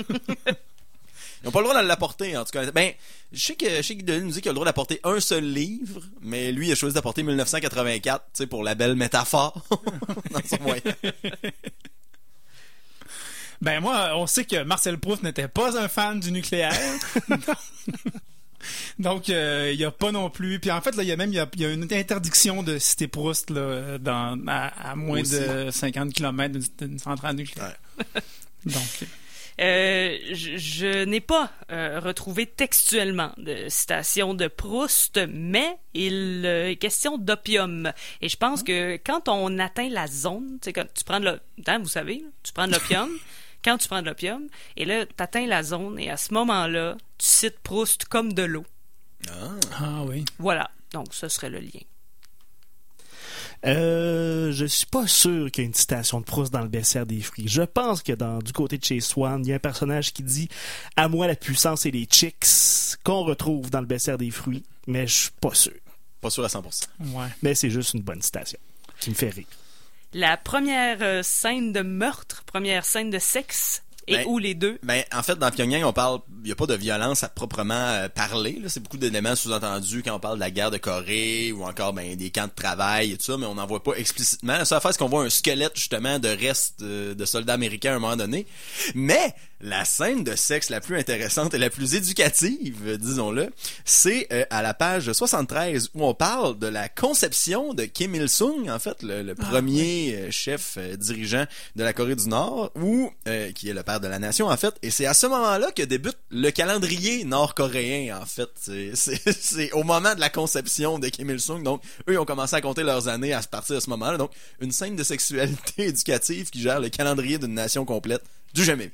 Ils n'ont pas le droit de l'apporter, en tout cas. Ben, je sais que, je sais que Denis nous dit qu'il a le droit d'apporter un seul livre, mais lui, il a choisi d'apporter 1984, tu sais, pour la belle métaphore dans son moyen. Ben moi, on sait que Marcel Proust n'était pas un fan du nucléaire. Donc, euh, il y a pas non plus. Puis en fait, là, il y a même y a, y a une interdiction de citer Proust là, dans, à, à moins Aussi. de 50 km d'une, centrale nucléaire. Donc, Euh, je je n'ai pas euh, retrouvé textuellement de citation de Proust, mais il euh, est question d'opium. Et je pense que quand on atteint la zone, tu sais, quand tu prends de l'opium, vous savez, tu prends de l'opium, quand tu prends de l'opium, et là, tu atteins la zone, et à ce moment-là, tu cites Proust comme de l'eau. ah oui. Voilà. Donc, ce serait le lien. Euh, je suis pas sûr qu'il y ait une citation de Proust dans le bestiaire des fruits. Je pense que dans du côté de chez Swan, il y a un personnage qui dit À moi la puissance et les chicks qu'on retrouve dans le bestiaire des fruits, mais je suis pas sûr. Pas sûr à 100%. Ouais. Mais c'est juste une bonne citation qui me fait rire. La première euh, scène de meurtre, première scène de sexe, et Ben, où les deux Ben, en fait, dans Pyongyang, on parle, il y a pas de violence à proprement euh, parler. C'est beaucoup d'éléments sous-entendus quand on parle de la guerre de Corée ou encore ben des camps de travail et tout ça, mais on n'en voit pas explicitement. La seule affaire, c'est qu'on voit un squelette justement de restes euh, de soldats américains à un moment donné? Mais la scène de sexe la plus intéressante et la plus éducative, disons-le, c'est euh, à la page 73 où on parle de la conception de Kim Il-sung, en fait, le, le premier euh, chef euh, dirigeant de la Corée du Nord, ou euh, qui est le père de la nation, en fait. Et c'est à ce moment-là que débute le calendrier nord-coréen, en fait. C'est- au moment de la conception de Kim Il-sung. Donc, eux, ils ont commencé à compter leurs années à partir de ce moment-là. Donc, une scène de sexualité éducative qui gère le calendrier d'une nation complète. Du jamais vu.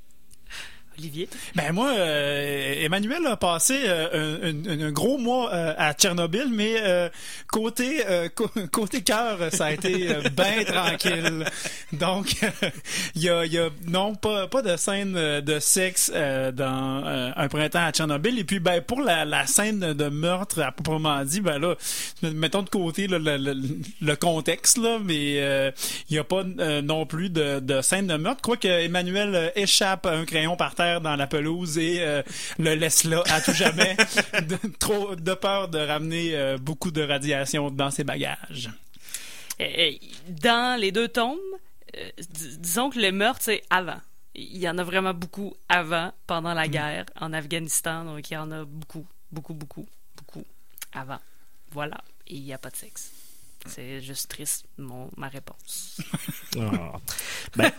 Olivier? Ben moi, euh, Emmanuel a passé euh, un, un- un gros mois euh, à Tchernobyl, mais côté cœur, ça a été bien tranquille. Donc, il y a, il y a non pas pas de scène de sexe dans un printemps à Tchernobyl. Et puis, ben pour la, la scène de meurtre à proprement dit, ben là, mettons de côté là, le, le, le contexte là, mais il y a pas non plus de, de scène de meurtre. Quoi que Emmanuel échappe un crayon par terre dans la pelouse et euh, le laisse là à tout jamais, de, trop de peur de ramener euh, beaucoup de radiation dans ses bagages. Dans les deux tomes, euh, dis- disons que le meurtre, c'est avant. Il y en a vraiment beaucoup avant, pendant la guerre en Afghanistan. Donc, il y en a beaucoup, beaucoup, beaucoup, beaucoup avant. Voilà. Et il n'y a pas de sexe. C'est juste triste, ma réponse. Ah. Ben,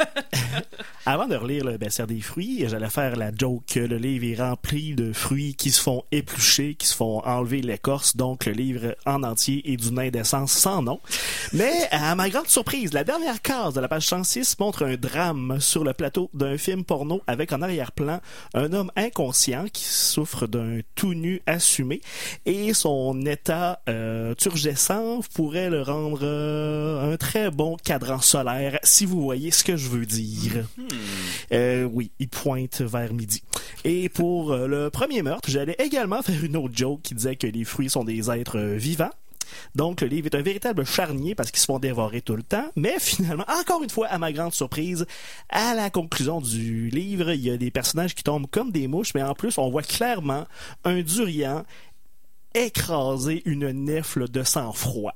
avant de relire le bestiaire des fruits, j'allais faire la joke que le livre est rempli de fruits qui se font éplucher, qui se font enlever l'écorce, donc le livre en entier est d'une indécence sans nom. Mais à ma grande surprise, la dernière case de la page 106 montre un drame sur le plateau d'un film porno avec en arrière-plan un homme inconscient qui souffre d'un tout nu assumé et son état euh, turgescent pourrait le rendre euh, un très bon cadran solaire si vous voyez ce que je veux dire. Euh, oui, il pointe vers midi. Et pour euh, le premier meurtre, j'allais également faire une autre joke qui disait que les fruits sont des êtres euh, vivants. Donc, le livre est un véritable charnier parce qu'ils se font dévorer tout le temps. Mais finalement, encore une fois, à ma grande surprise, à la conclusion du livre, il y a des personnages qui tombent comme des mouches, mais en plus, on voit clairement un durian écraser une nefle de sang-froid.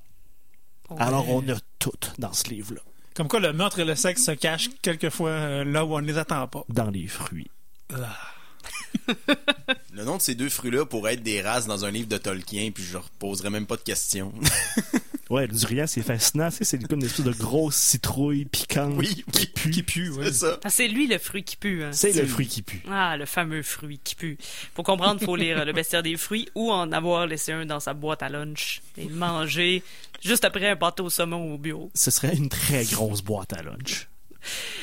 Alors, on a tout dans ce livre-là, Comme quoi, le meurtre et le sexe se cachent quelquefois euh, là où on ne les attend pas. dans les fruits. Le nom de ces deux fruits-là pourrait être des races dans un livre de Tolkien, puis je reposerais même pas de questions. Ouais, le durian, c'est fascinant. C'est comme une espèce de grosse citrouille piquante Oui, oui. qui pue. Qui pue, ouais. C'est ça. Ah, c'est lui le fruit qui pue. Hein. C'est le fruit qui pue. Ah, le fameux fruit qui pue. Pour comprendre, faut lire euh, Le bestiaire des fruits ou en avoir laissé un dans sa boîte à lunch et le manger juste après un pâté au saumon au bureau. Ce serait une très grosse boîte à lunch.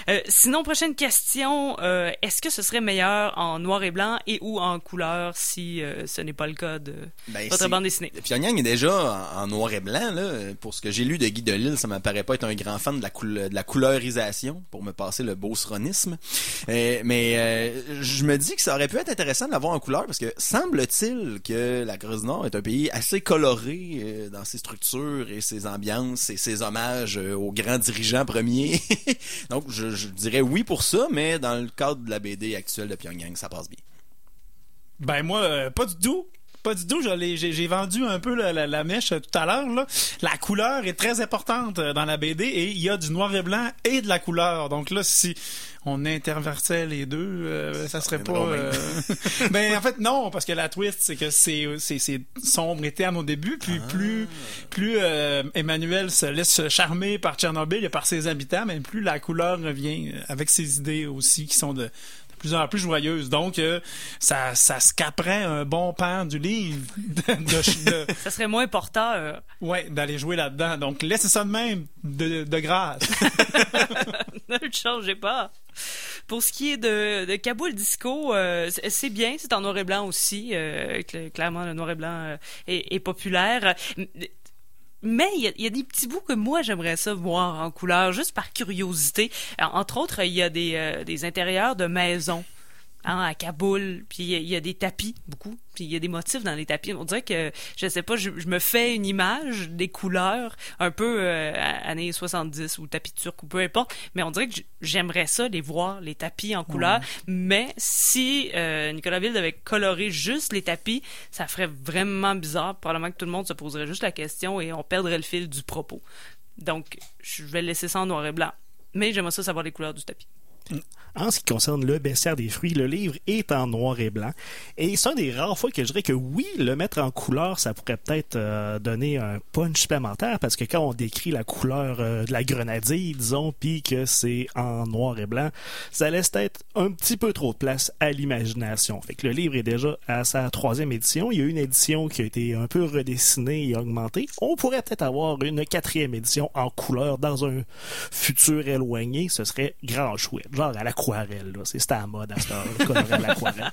Euh, sinon, prochaine question. euh, Est-ce que ce serait meilleur en noir et blanc et ou en couleur si euh, ce n'est pas le cas de Ben, votre bande dessinée? Pyongyang est déjà en, en noir et blanc. Là. Pour ce que j'ai lu de Guy Delisle, ça m'apparaît pas être un grand fan de la, de la couleurisation, pour me passer le beauceronisme. Euh, mais je me dis que ça aurait pu être intéressant de l'avoir en couleur, parce que semble-t-il que la Corée du Nord est un pays assez coloré dans ses structures et ses ambiances et ses hommages aux grands dirigeants premiers. Donc je, dirais oui pour ça, mais dans le cadre de la BD actuelle de Pyongyang, ça passe bien. Ben moi, euh, pas du tout. Pas du tout. J'ai vendu un peu la, la- mèche tout à l'heure. La couleur est très importante euh, dans la BD et il y a du noir et blanc et de la couleur. Donc là, si on interversait les deux, euh, ça serait pas. euh, ben en fait non, parce que la twist c'est que c'est c'est c'est sombre et terne au début, puis plus plus euh, Emmanuel se laisse charmer par Tchernobyl et par ses habitants, mais plus la couleur revient avec ses idées aussi qui sont de plus en plus joyeuses. Donc, euh, ça, ça scaperait un bon pan du livre de, de- de- Ça serait moins porteur. ouais, d'aller jouer là-dedans. Donc, laissez ça de même, de, de grâce. ne le changez pas. Pour ce qui est de, de Kaboul Disco, euh, c'est- bien, c'est en noir et blanc aussi. euh, cl- clairement, le noir et blanc est, est populaire. Mais il y, a, y a des petits bouts que moi j'aimerais ça voir en couleur, juste par curiosité. Entre autres, il y a des, euh, des intérieurs de maisons. Hein, à Kaboul, puis il y a- il y, a des tapis, beaucoup, puis il y a des motifs dans les tapis. On dirait que, je sais pas, je, je me fais une image des couleurs, un peu euh, années 70 ou tapis turc ou peu importe, mais on dirait que j'aimerais ça, les voir, les tapis en couleur. Mais si euh, Nicolas Ville devait colorer juste les tapis, ça ferait vraiment bizarre. Probablement que tout le monde se poserait juste la question et on perdrait le fil du propos. Donc, je vais laisser ça en noir et blanc. Mais j'aimerais ça savoir les couleurs du tapis. En ce qui concerne le bestiaire des fruits, le livre est en noir et blanc. Et c'est une des rares fois que je dirais que oui, le mettre en couleur, ça pourrait peut-être euh, donner un punch supplémentaire parce que quand on décrit la couleur euh, de la grenadille, disons, puis que c'est en noir et blanc, ça laisse peut-être un petit peu trop de place à l'imagination. Fait que le livre est déjà à sa troisième édition. Il y a une édition qui a été un peu redessinée et augmentée. On pourrait peut-être avoir une quatrième édition en couleur dans un futur éloigné. Ce serait grand chouette. Genre à l'aquarelle, là. C'est c'était à la mode à cette heure, colorer à l'aquarelle.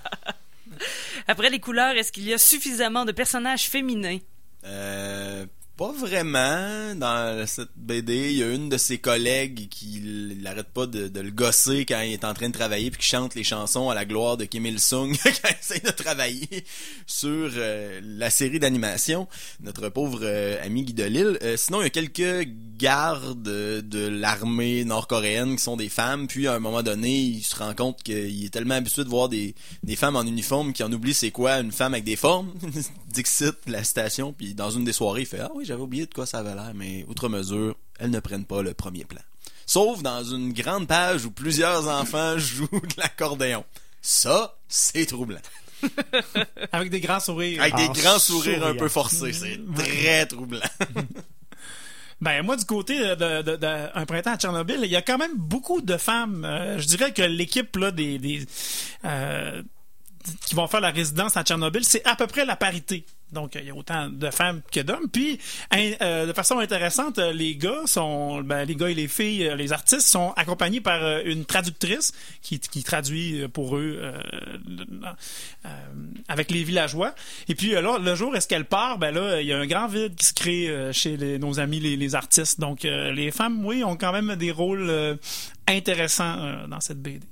Après les couleurs, est-ce qu'il y a suffisamment de personnages féminins? Euh, pas vraiment. Dans cette BD, il y a une de ses collègues qui l'arrête pas de, le gosser quand il est en train de travailler puis qui chante les chansons à la gloire de Kim Il-sung quand il essaie de travailler sur euh, la série d'animation. Notre pauvre euh, ami Guy Delisle. Euh, sinon, il y a quelques gardes de, de l'armée nord-coréenne qui sont des femmes. Puis, à un moment donné, il se rend compte qu'il est tellement habitué de voir des, des femmes en uniforme qu'il en oublie c'est quoi une femme avec des formes. Dixit, la citation. Puis, dans une des soirées, il fait « Ah oui, j'avais oublié de quoi ça avait l'air. » Mais, outre mesure, elles ne prennent pas le premier plan. Sauf dans une grande page où plusieurs enfants jouent de l'accordéon. Ça, c'est troublant. Avec des grands sourires. Avec des En grands sourires un peu forcés, c'est très troublant. Ben moi du côté de, de, de- de un printemps à Tchernobyl, il y a quand même beaucoup de femmes. Euh, je dirais que l'équipe là des, des euh, qui vont faire la résidence à Tchernobyl, c'est à peu près la parité. Donc il y a autant de femmes que d'hommes. Puis euh, de façon intéressante, euh, les gars sont ben, les gars et les filles, euh, les artistes sont accompagnés par une traductrice qui, traduit pour eux avec les villageois. Et puis là, le jour est-ce qu'elle part, ben là, il y a un grand vide qui se crée chez nos amis les, artistes. Donc les femmes, oui, ont quand même des rôles intéressants dans cette BD.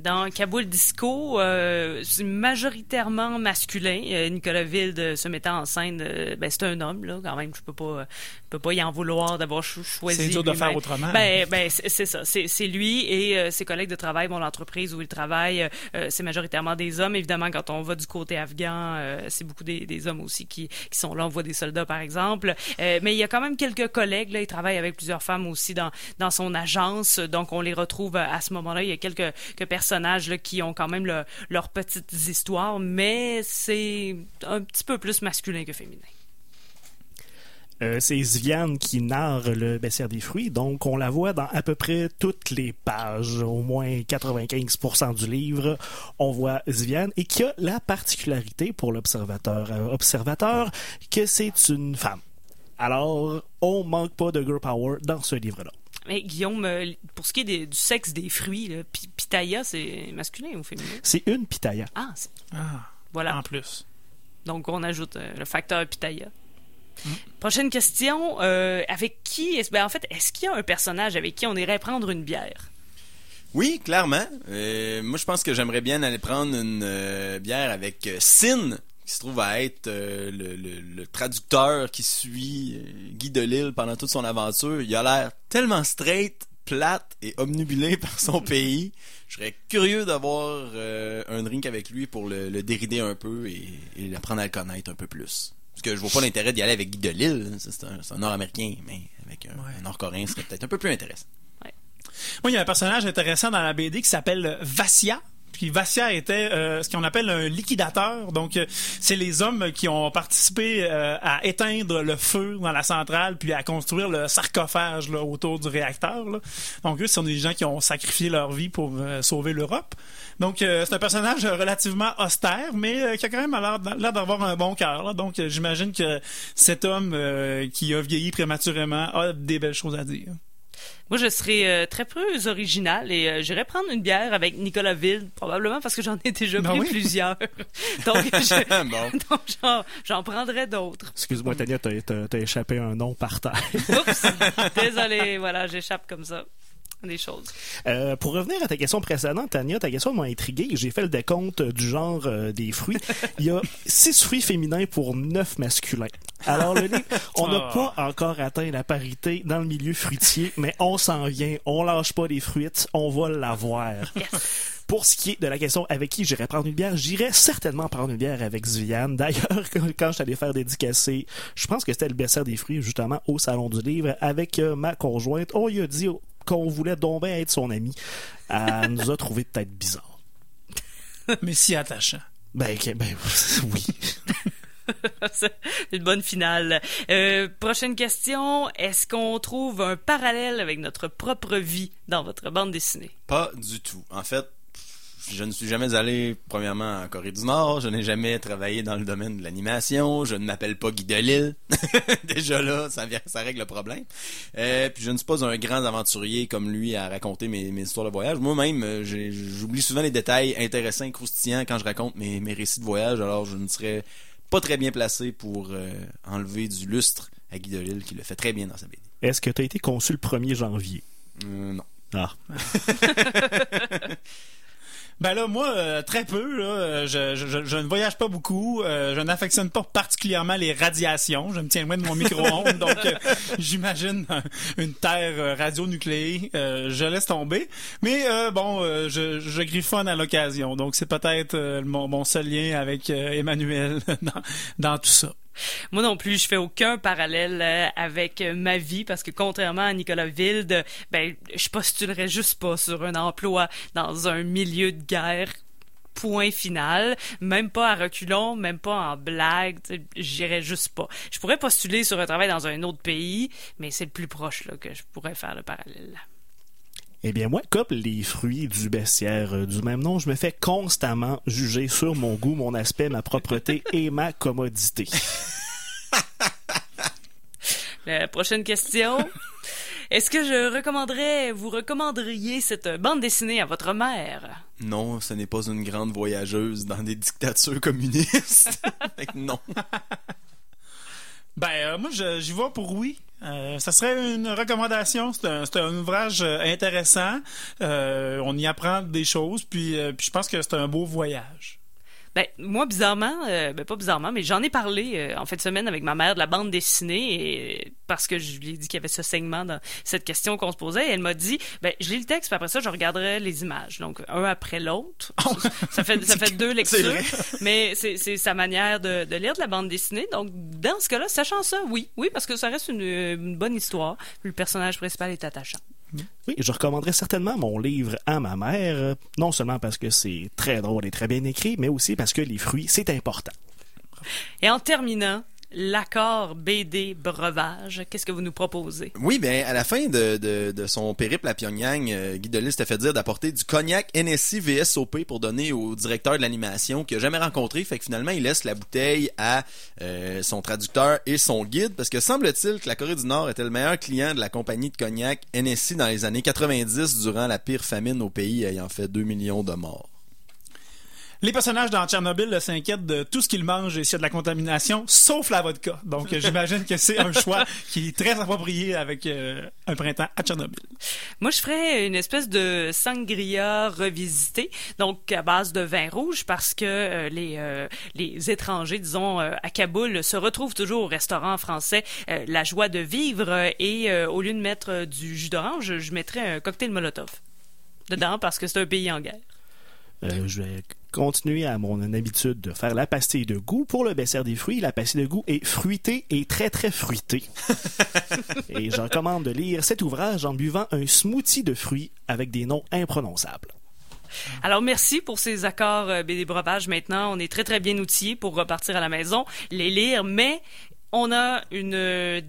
Dans Kaboul Disco, euh, c'est majoritairement masculin. Euh, Nicolas Wilde se mettant en scène, euh, ben c'est un homme là quand même. Je peux pas, je peux pas y en vouloir d'avoir cho- choisi. C'est dur de faire autrement. Ben, ben c'est ça. C'est c'est lui et euh, ses collègues de travail, bon l'entreprise où il travaille, euh, c'est majoritairement des hommes. Évidemment, quand on va du côté afghan, euh, c'est beaucoup des, des hommes aussi qui qui sont là. On voit des soldats par exemple. Euh, mais il y a quand même quelques collègues là. Il travaille avec plusieurs femmes aussi dans dans son agence. Donc on les retrouve à ce moment-là. Il y a quelques, quelques personnages là, qui ont quand même le- leurs petites histoires, mais c'est un petit peu plus masculin que féminin. Euh, c'est Zviane qui narre le baissière des fruits, donc on la voit dans à peu près toutes les pages, au moins 95% du livre. On voit Zviane et qui a la particularité pour l'observateur euh, observateur que c'est une femme. Alors, on manque pas de girl power dans ce livre-là. Mais Guillaume, euh, pour ce qui est des- du sexe des fruits, là, pi- pitaya, c'est masculin ou féminin? C'est une pitaya. Ah, c'est- Ah, voilà. en plus. Donc, on ajoute euh, le facteur pitaya. Prochaine question. euh, avec qui, ben, en fait, est-ce qu'il y a un personnage avec qui on irait prendre une bière? Oui, clairement. Euh, moi, je pense que j'aimerais bien aller prendre une euh, bière avec Sin, qui se trouve à être le, traducteur qui suit Guy Delisle pendant toute son aventure. Il a l'air tellement straight, plate et omnubilé par son pays. Je serais curieux d'avoir un drink avec lui pour le, le dérider un peu et, et apprendre à le connaître un peu plus. Parce que je vois pas l'intérêt d'y aller avec Guy Delisle. C'est un, Nord-Américain, mais avec un, un Nord-Coréen, ce serait peut-être un peu plus intéressant. Moi, il y a un personnage intéressant dans la BD qui s'appelle Vassia. Puis Vassia était euh, ce qu'on appelle un liquidateur. Donc, euh, c'est les hommes qui ont participé euh, à éteindre le feu dans la centrale, puis à construire le sarcophage là, autour du réacteur. là. Donc, eux, ce sont des gens qui ont sacrifié leur vie pour euh, sauver l'Europe. Donc, euh, c'est un personnage relativement austère, mais euh, qui a quand même l'air l'air d'avoir un bon cœur. Donc, euh, j'imagine que cet homme euh, qui a vieilli prématurément a des belles choses à dire. Moi, je serais euh, très peu original et euh, j'irais prendre une bière avec Nicolas Wilde, probablement parce que j'en ai déjà Ben pris oui. plusieurs. donc, je- Bon. donc, j'en, j'en prendrais d'autres. Excuse-moi, Tania, t'as, t'as- t'as échappé un nom par terre. Oups, désolé, voilà, j'échappe comme ça. Des choses. Euh, pour revenir à ta question précédente, Tania, ta question m'a intrigué. J'ai fait le décompte du genre euh, des fruits. Il y a six fruits féminins pour neuf masculins. Alors, le livre, on n'a Ah. pas encore atteint la parité dans le milieu fruitier, mais on s'en vient. On lâche pas les fruits, on va l'avoir. Pour ce qui est de la question avec qui j'irais prendre une bière, j'irais certainement prendre une bière avec Zviane. D'ailleurs, quand je suis allé faire dédicacer, je pense que c'était le baissière des fruits, justement, au Salon du Livre, avec euh, ma conjointe. On lui a dit qu'on voulait donc bien être son ami. Elle nous a trouvé peut-être bizarre. Mais si attachant. Ben, ben oui. C'est une bonne finale. Euh, prochaine question. Est-ce qu'on trouve un parallèle avec notre propre vie dans votre bande dessinée? Pas du tout. En fait, je ne suis jamais allé, premièrement, en Corée du Nord. Je n'ai jamais travaillé dans le domaine de l'animation. Je ne m'appelle pas Guy Delisle. Déjà là, ça, vient, ça règle le problème. Euh, puis je ne suis pas un grand aventurier comme lui à raconter mes, mes histoires de voyage. Moi-même, euh, j'oublie souvent les détails intéressants et croustillants quand je raconte mes, mes récits de voyage. Alors je ne serais pas très bien placé pour euh, enlever du lustre à Guy Delisle, qui le fait très bien dans sa BD. Est-ce que tu as été conçu le 1er janvier? Euh, non. Ah. Ben là, moi, euh, très peu. Là, Euh, je, je, je- ne voyage pas beaucoup. Euh, je n'affectionne pas particulièrement les radiations. Je me tiens loin de mon micro-ondes. donc, euh, j'imagine une terre euh, radionucléée. Je laisse tomber. Mais bon, je, je griffonne à l'occasion. Donc, c'est peut-être mon, mon seul lien avec Emmanuel dans, dans tout ça. Moi non plus, je fais aucun parallèle euh, avec euh, ma vie parce que contrairement à Nicolas Wilde, ben je postulerais juste pas sur un emploi dans un milieu de guerre. Point final, même pas à reculons, même pas en blague, j'irais juste pas. Je pourrais postuler sur un travail dans un autre pays, mais c'est le plus proche là que je pourrais faire le parallèle. Eh bien, moi, comme les fruits du bestiaire euh, du même nom, je me fais constamment juger sur mon goût, mon aspect, ma propreté et ma commodité. La prochaine question. Est-ce que je recommanderais, vous recommanderiez cette bande dessinée à votre mère? Non, ce n'est pas une grande voyageuse dans des dictatures communistes. Fait que non. Ben, euh, moi, je- j'y vais pour oui. Euh, ça serait une recommandation. C'est un, un ouvrage euh, intéressant. Euh, on y apprend des choses, puis, euh, puis je pense que c'est un beau voyage. Ben, moi, bizarrement, euh, ben pas bizarrement, mais j'en ai parlé euh, en fin de semaine avec ma mère de la bande dessinée et parce que je lui ai dit qu'il y avait ce segment dans cette question qu'on se posait. Et elle m'a dit, ben, je lis le texte, puis après ça, je regarderai les images. Donc, un après l'autre. ça fait, ça fait deux lectures. mais c'est c'est sa manière de, de lire de la bande dessinée. Donc, dans ce cas-là, sachant ça, oui. Oui, parce que ça reste une, une bonne histoire. Le personnage principal est attachant. Oui, je recommanderais certainement mon livre à ma mère, non seulement parce que c'est très drôle et très bien écrit, mais aussi parce que les fruits, c'est important. Et en terminant, l'accord BD breuvage, qu'est-ce que vous nous proposez? Oui, ben à la fin de, son périple à Pyongyang, euh, Guy Delisle s'était fait dire d'apporter du cognac NSI VSOP pour donner au directeur de l'animation qu'il a jamais rencontré. Fait que finalement, il laisse la bouteille à euh, son traducteur et son guide parce que semble-t-il que la Corée du Nord était le meilleur client de la compagnie de cognac NSI dans les années 90 durant la pire famine au pays ayant fait 2 millions de morts. Les personnages dans Tchernobyl s'inquiètent de tout ce qu'ils mangent et s'il y a de la contamination, sauf la vodka. Donc, j'imagine que c'est un choix qui est très approprié avec euh, un printemps à Tchernobyl. Moi, je ferais une espèce de sangria revisité, donc à base de vin rouge, parce que euh, les euh, les étrangers, disons, euh, à Kaboul, se retrouvent toujours au restaurant français euh, La Joie de Vivre, et euh, au lieu de mettre du jus d'orange, je mettrais un cocktail Molotov dedans, parce que c'est un pays en guerre. Euh, je vais continuer à mon habitude de faire la pastille de goût. Pour le bestiaire des fruits, la pastille de goût est fruitée et très très fruitée. et je recommande de lire cet ouvrage en buvant un smoothie de fruits avec des noms imprononçables. Alors merci pour ces accords euh, BD Breuvage. Maintenant, on est très très bien outillés pour repartir à la maison, les lire, mais on a une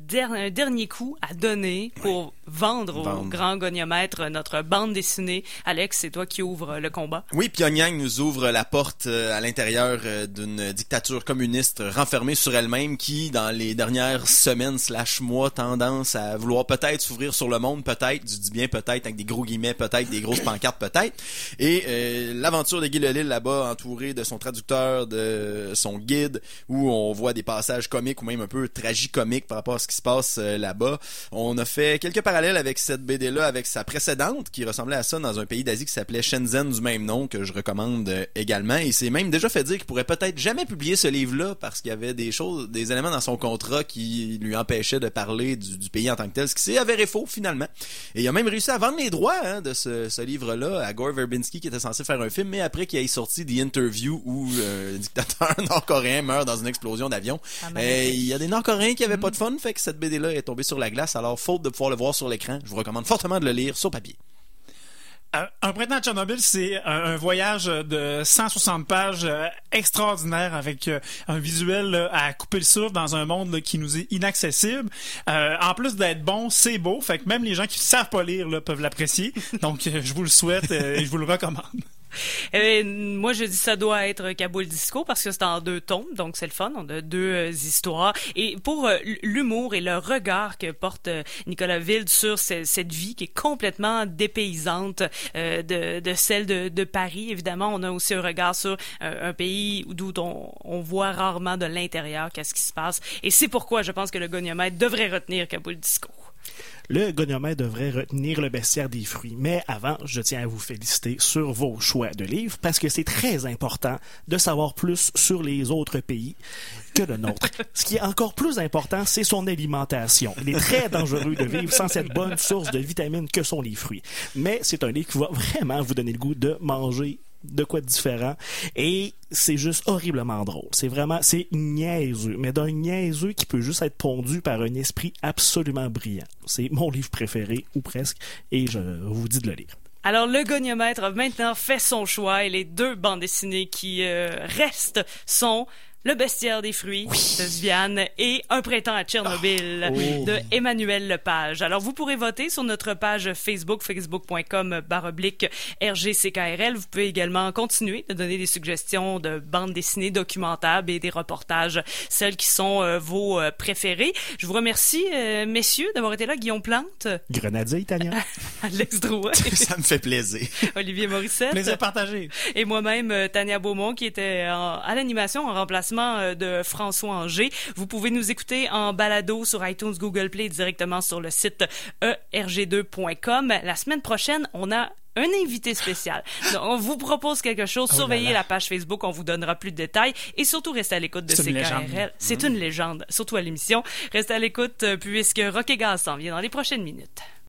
der- un dernier coup à donner pour vendre au grand goniomètre notre bande dessinée. Alex, c'est toi qui ouvre le combat. Oui, Pyongyang nous ouvre la porte euh, à l'intérieur euh, d'une dictature communiste renfermée sur elle-même qui, dans les dernières semaines slash mois, tendance à vouloir peut-être s'ouvrir sur le monde, peut-être, je dis bien peut-être, avec des gros guillemets, peut-être, des grosses pancartes, peut-être. Et euh, l'aventure de Guy Lelille là-bas, entouré de son traducteur, de son guide, où on voit des passages comiques ou même un peu tragicomiques par rapport à ce qui se passe euh, là-bas. On a fait quelques parallèles avec cette BD-là, avec sa précédente, qui ressemblait à ça dans un pays d'Asie qui s'appelait Shenzhen du même nom, que je recommande euh, également. Et c'est même déjà fait dire qu'il pourrait peut-être jamais publier ce livre-là parce qu'il y avait des choses, des éléments dans son contrat qui lui empêchaient de parler du, du pays en tant que tel, ce qui s'est avéré faux finalement. Et il a même réussi à vendre les droits hein, de ce, ce livre-là à Gore Verbinski qui était censé faire un film, mais après qu'il ait sorti The Interview où euh, un dictateur nord-coréen meurt dans une explosion d'avion, euh, il y a des nord-coréens qui avaient pas de fun, fait que cette BD-là est tombée sur la glace. Alors faute de pouvoir le voir sur l'écran, je vous recommande fortement de le lire sur papier. Un, un printemps à Tchernobyl, c'est un, un voyage de 160 pages euh, extraordinaire avec euh, un visuel là, à couper le souffle dans un monde là, qui nous est inaccessible. Euh, en plus d'être bon, c'est beau, fait que même les gens qui savent pas lire là, peuvent l'apprécier. Donc, euh, je vous le souhaite euh, et je vous le recommande. Euh, moi, je dis ça doit être Kaboul Disco parce que c'est en deux tomes, donc c'est le fun. On a deux euh, histoires. Et pour euh, l'humour et le regard que porte euh, Nicolas Wilde sur ce- cette vie qui est complètement dépaysante de, celle de, Paris, évidemment, on a aussi un regard sur un pays d'où on, on voit rarement de l'intérieur qu'est-ce qui se passe. Et c'est pourquoi je pense que le goniomètre devrait retenir Kaboul Disco. Le goniomètre devrait retenir le bestiaire des fruits. Mais avant, je tiens à vous féliciter sur vos choix de livres parce que c'est très important de savoir plus sur les autres pays que le nôtre. Ce qui est encore plus important, c'est son alimentation. Il est très dangereux de vivre sans cette bonne source de vitamines que sont les fruits. Mais c'est un livre qui va vraiment vous donner le goût de manger de quoi de différent. Et c'est juste horriblement drôle. C'est vraiment, c'est niaiseux, mais d'un niaiseux qui peut juste être pondu par un esprit absolument brillant. C'est mon livre préféré, ou presque, et je vous dis de le lire. Alors, le goniomètre a maintenant fait son choix et les deux bandes dessinées qui euh, restent sont Le bestiaire des fruits de Sviane et Un printemps à Tchernobyl Oh. de Emmanuel Lepage. Alors, vous pourrez voter sur notre page Facebook, facebook.com baroblique RGCKRL. Vous pouvez également continuer de donner des suggestions de bandes dessinées documentables et des reportages, celles qui sont euh, vos euh, préférées. Je vous remercie, euh, messieurs, d'avoir été là. Guillaume Plante, Grenadier italien. Alex Drouet, Ça me fait plaisir. Olivier Morissette. Plaisir partagé. Et moi-même, Tania Beaumont, qui était en- à l'animation en remplacement euh, de François Anger. Vous pouvez nous écouter en balado sur iTunes, Google Play, directement sur le site E erg2.com. La semaine prochaine, on a un invité spécial. Donc, on vous propose quelque chose, Oh surveillez là. la page Facebook, on vous donnera plus de détails et surtout restez à l'écoute de C'est une CKRL. C'est une légende, surtout à l'émission. Restez à l'écoute euh, puisque Rock et Gaz s'en vient dans les prochaines minutes.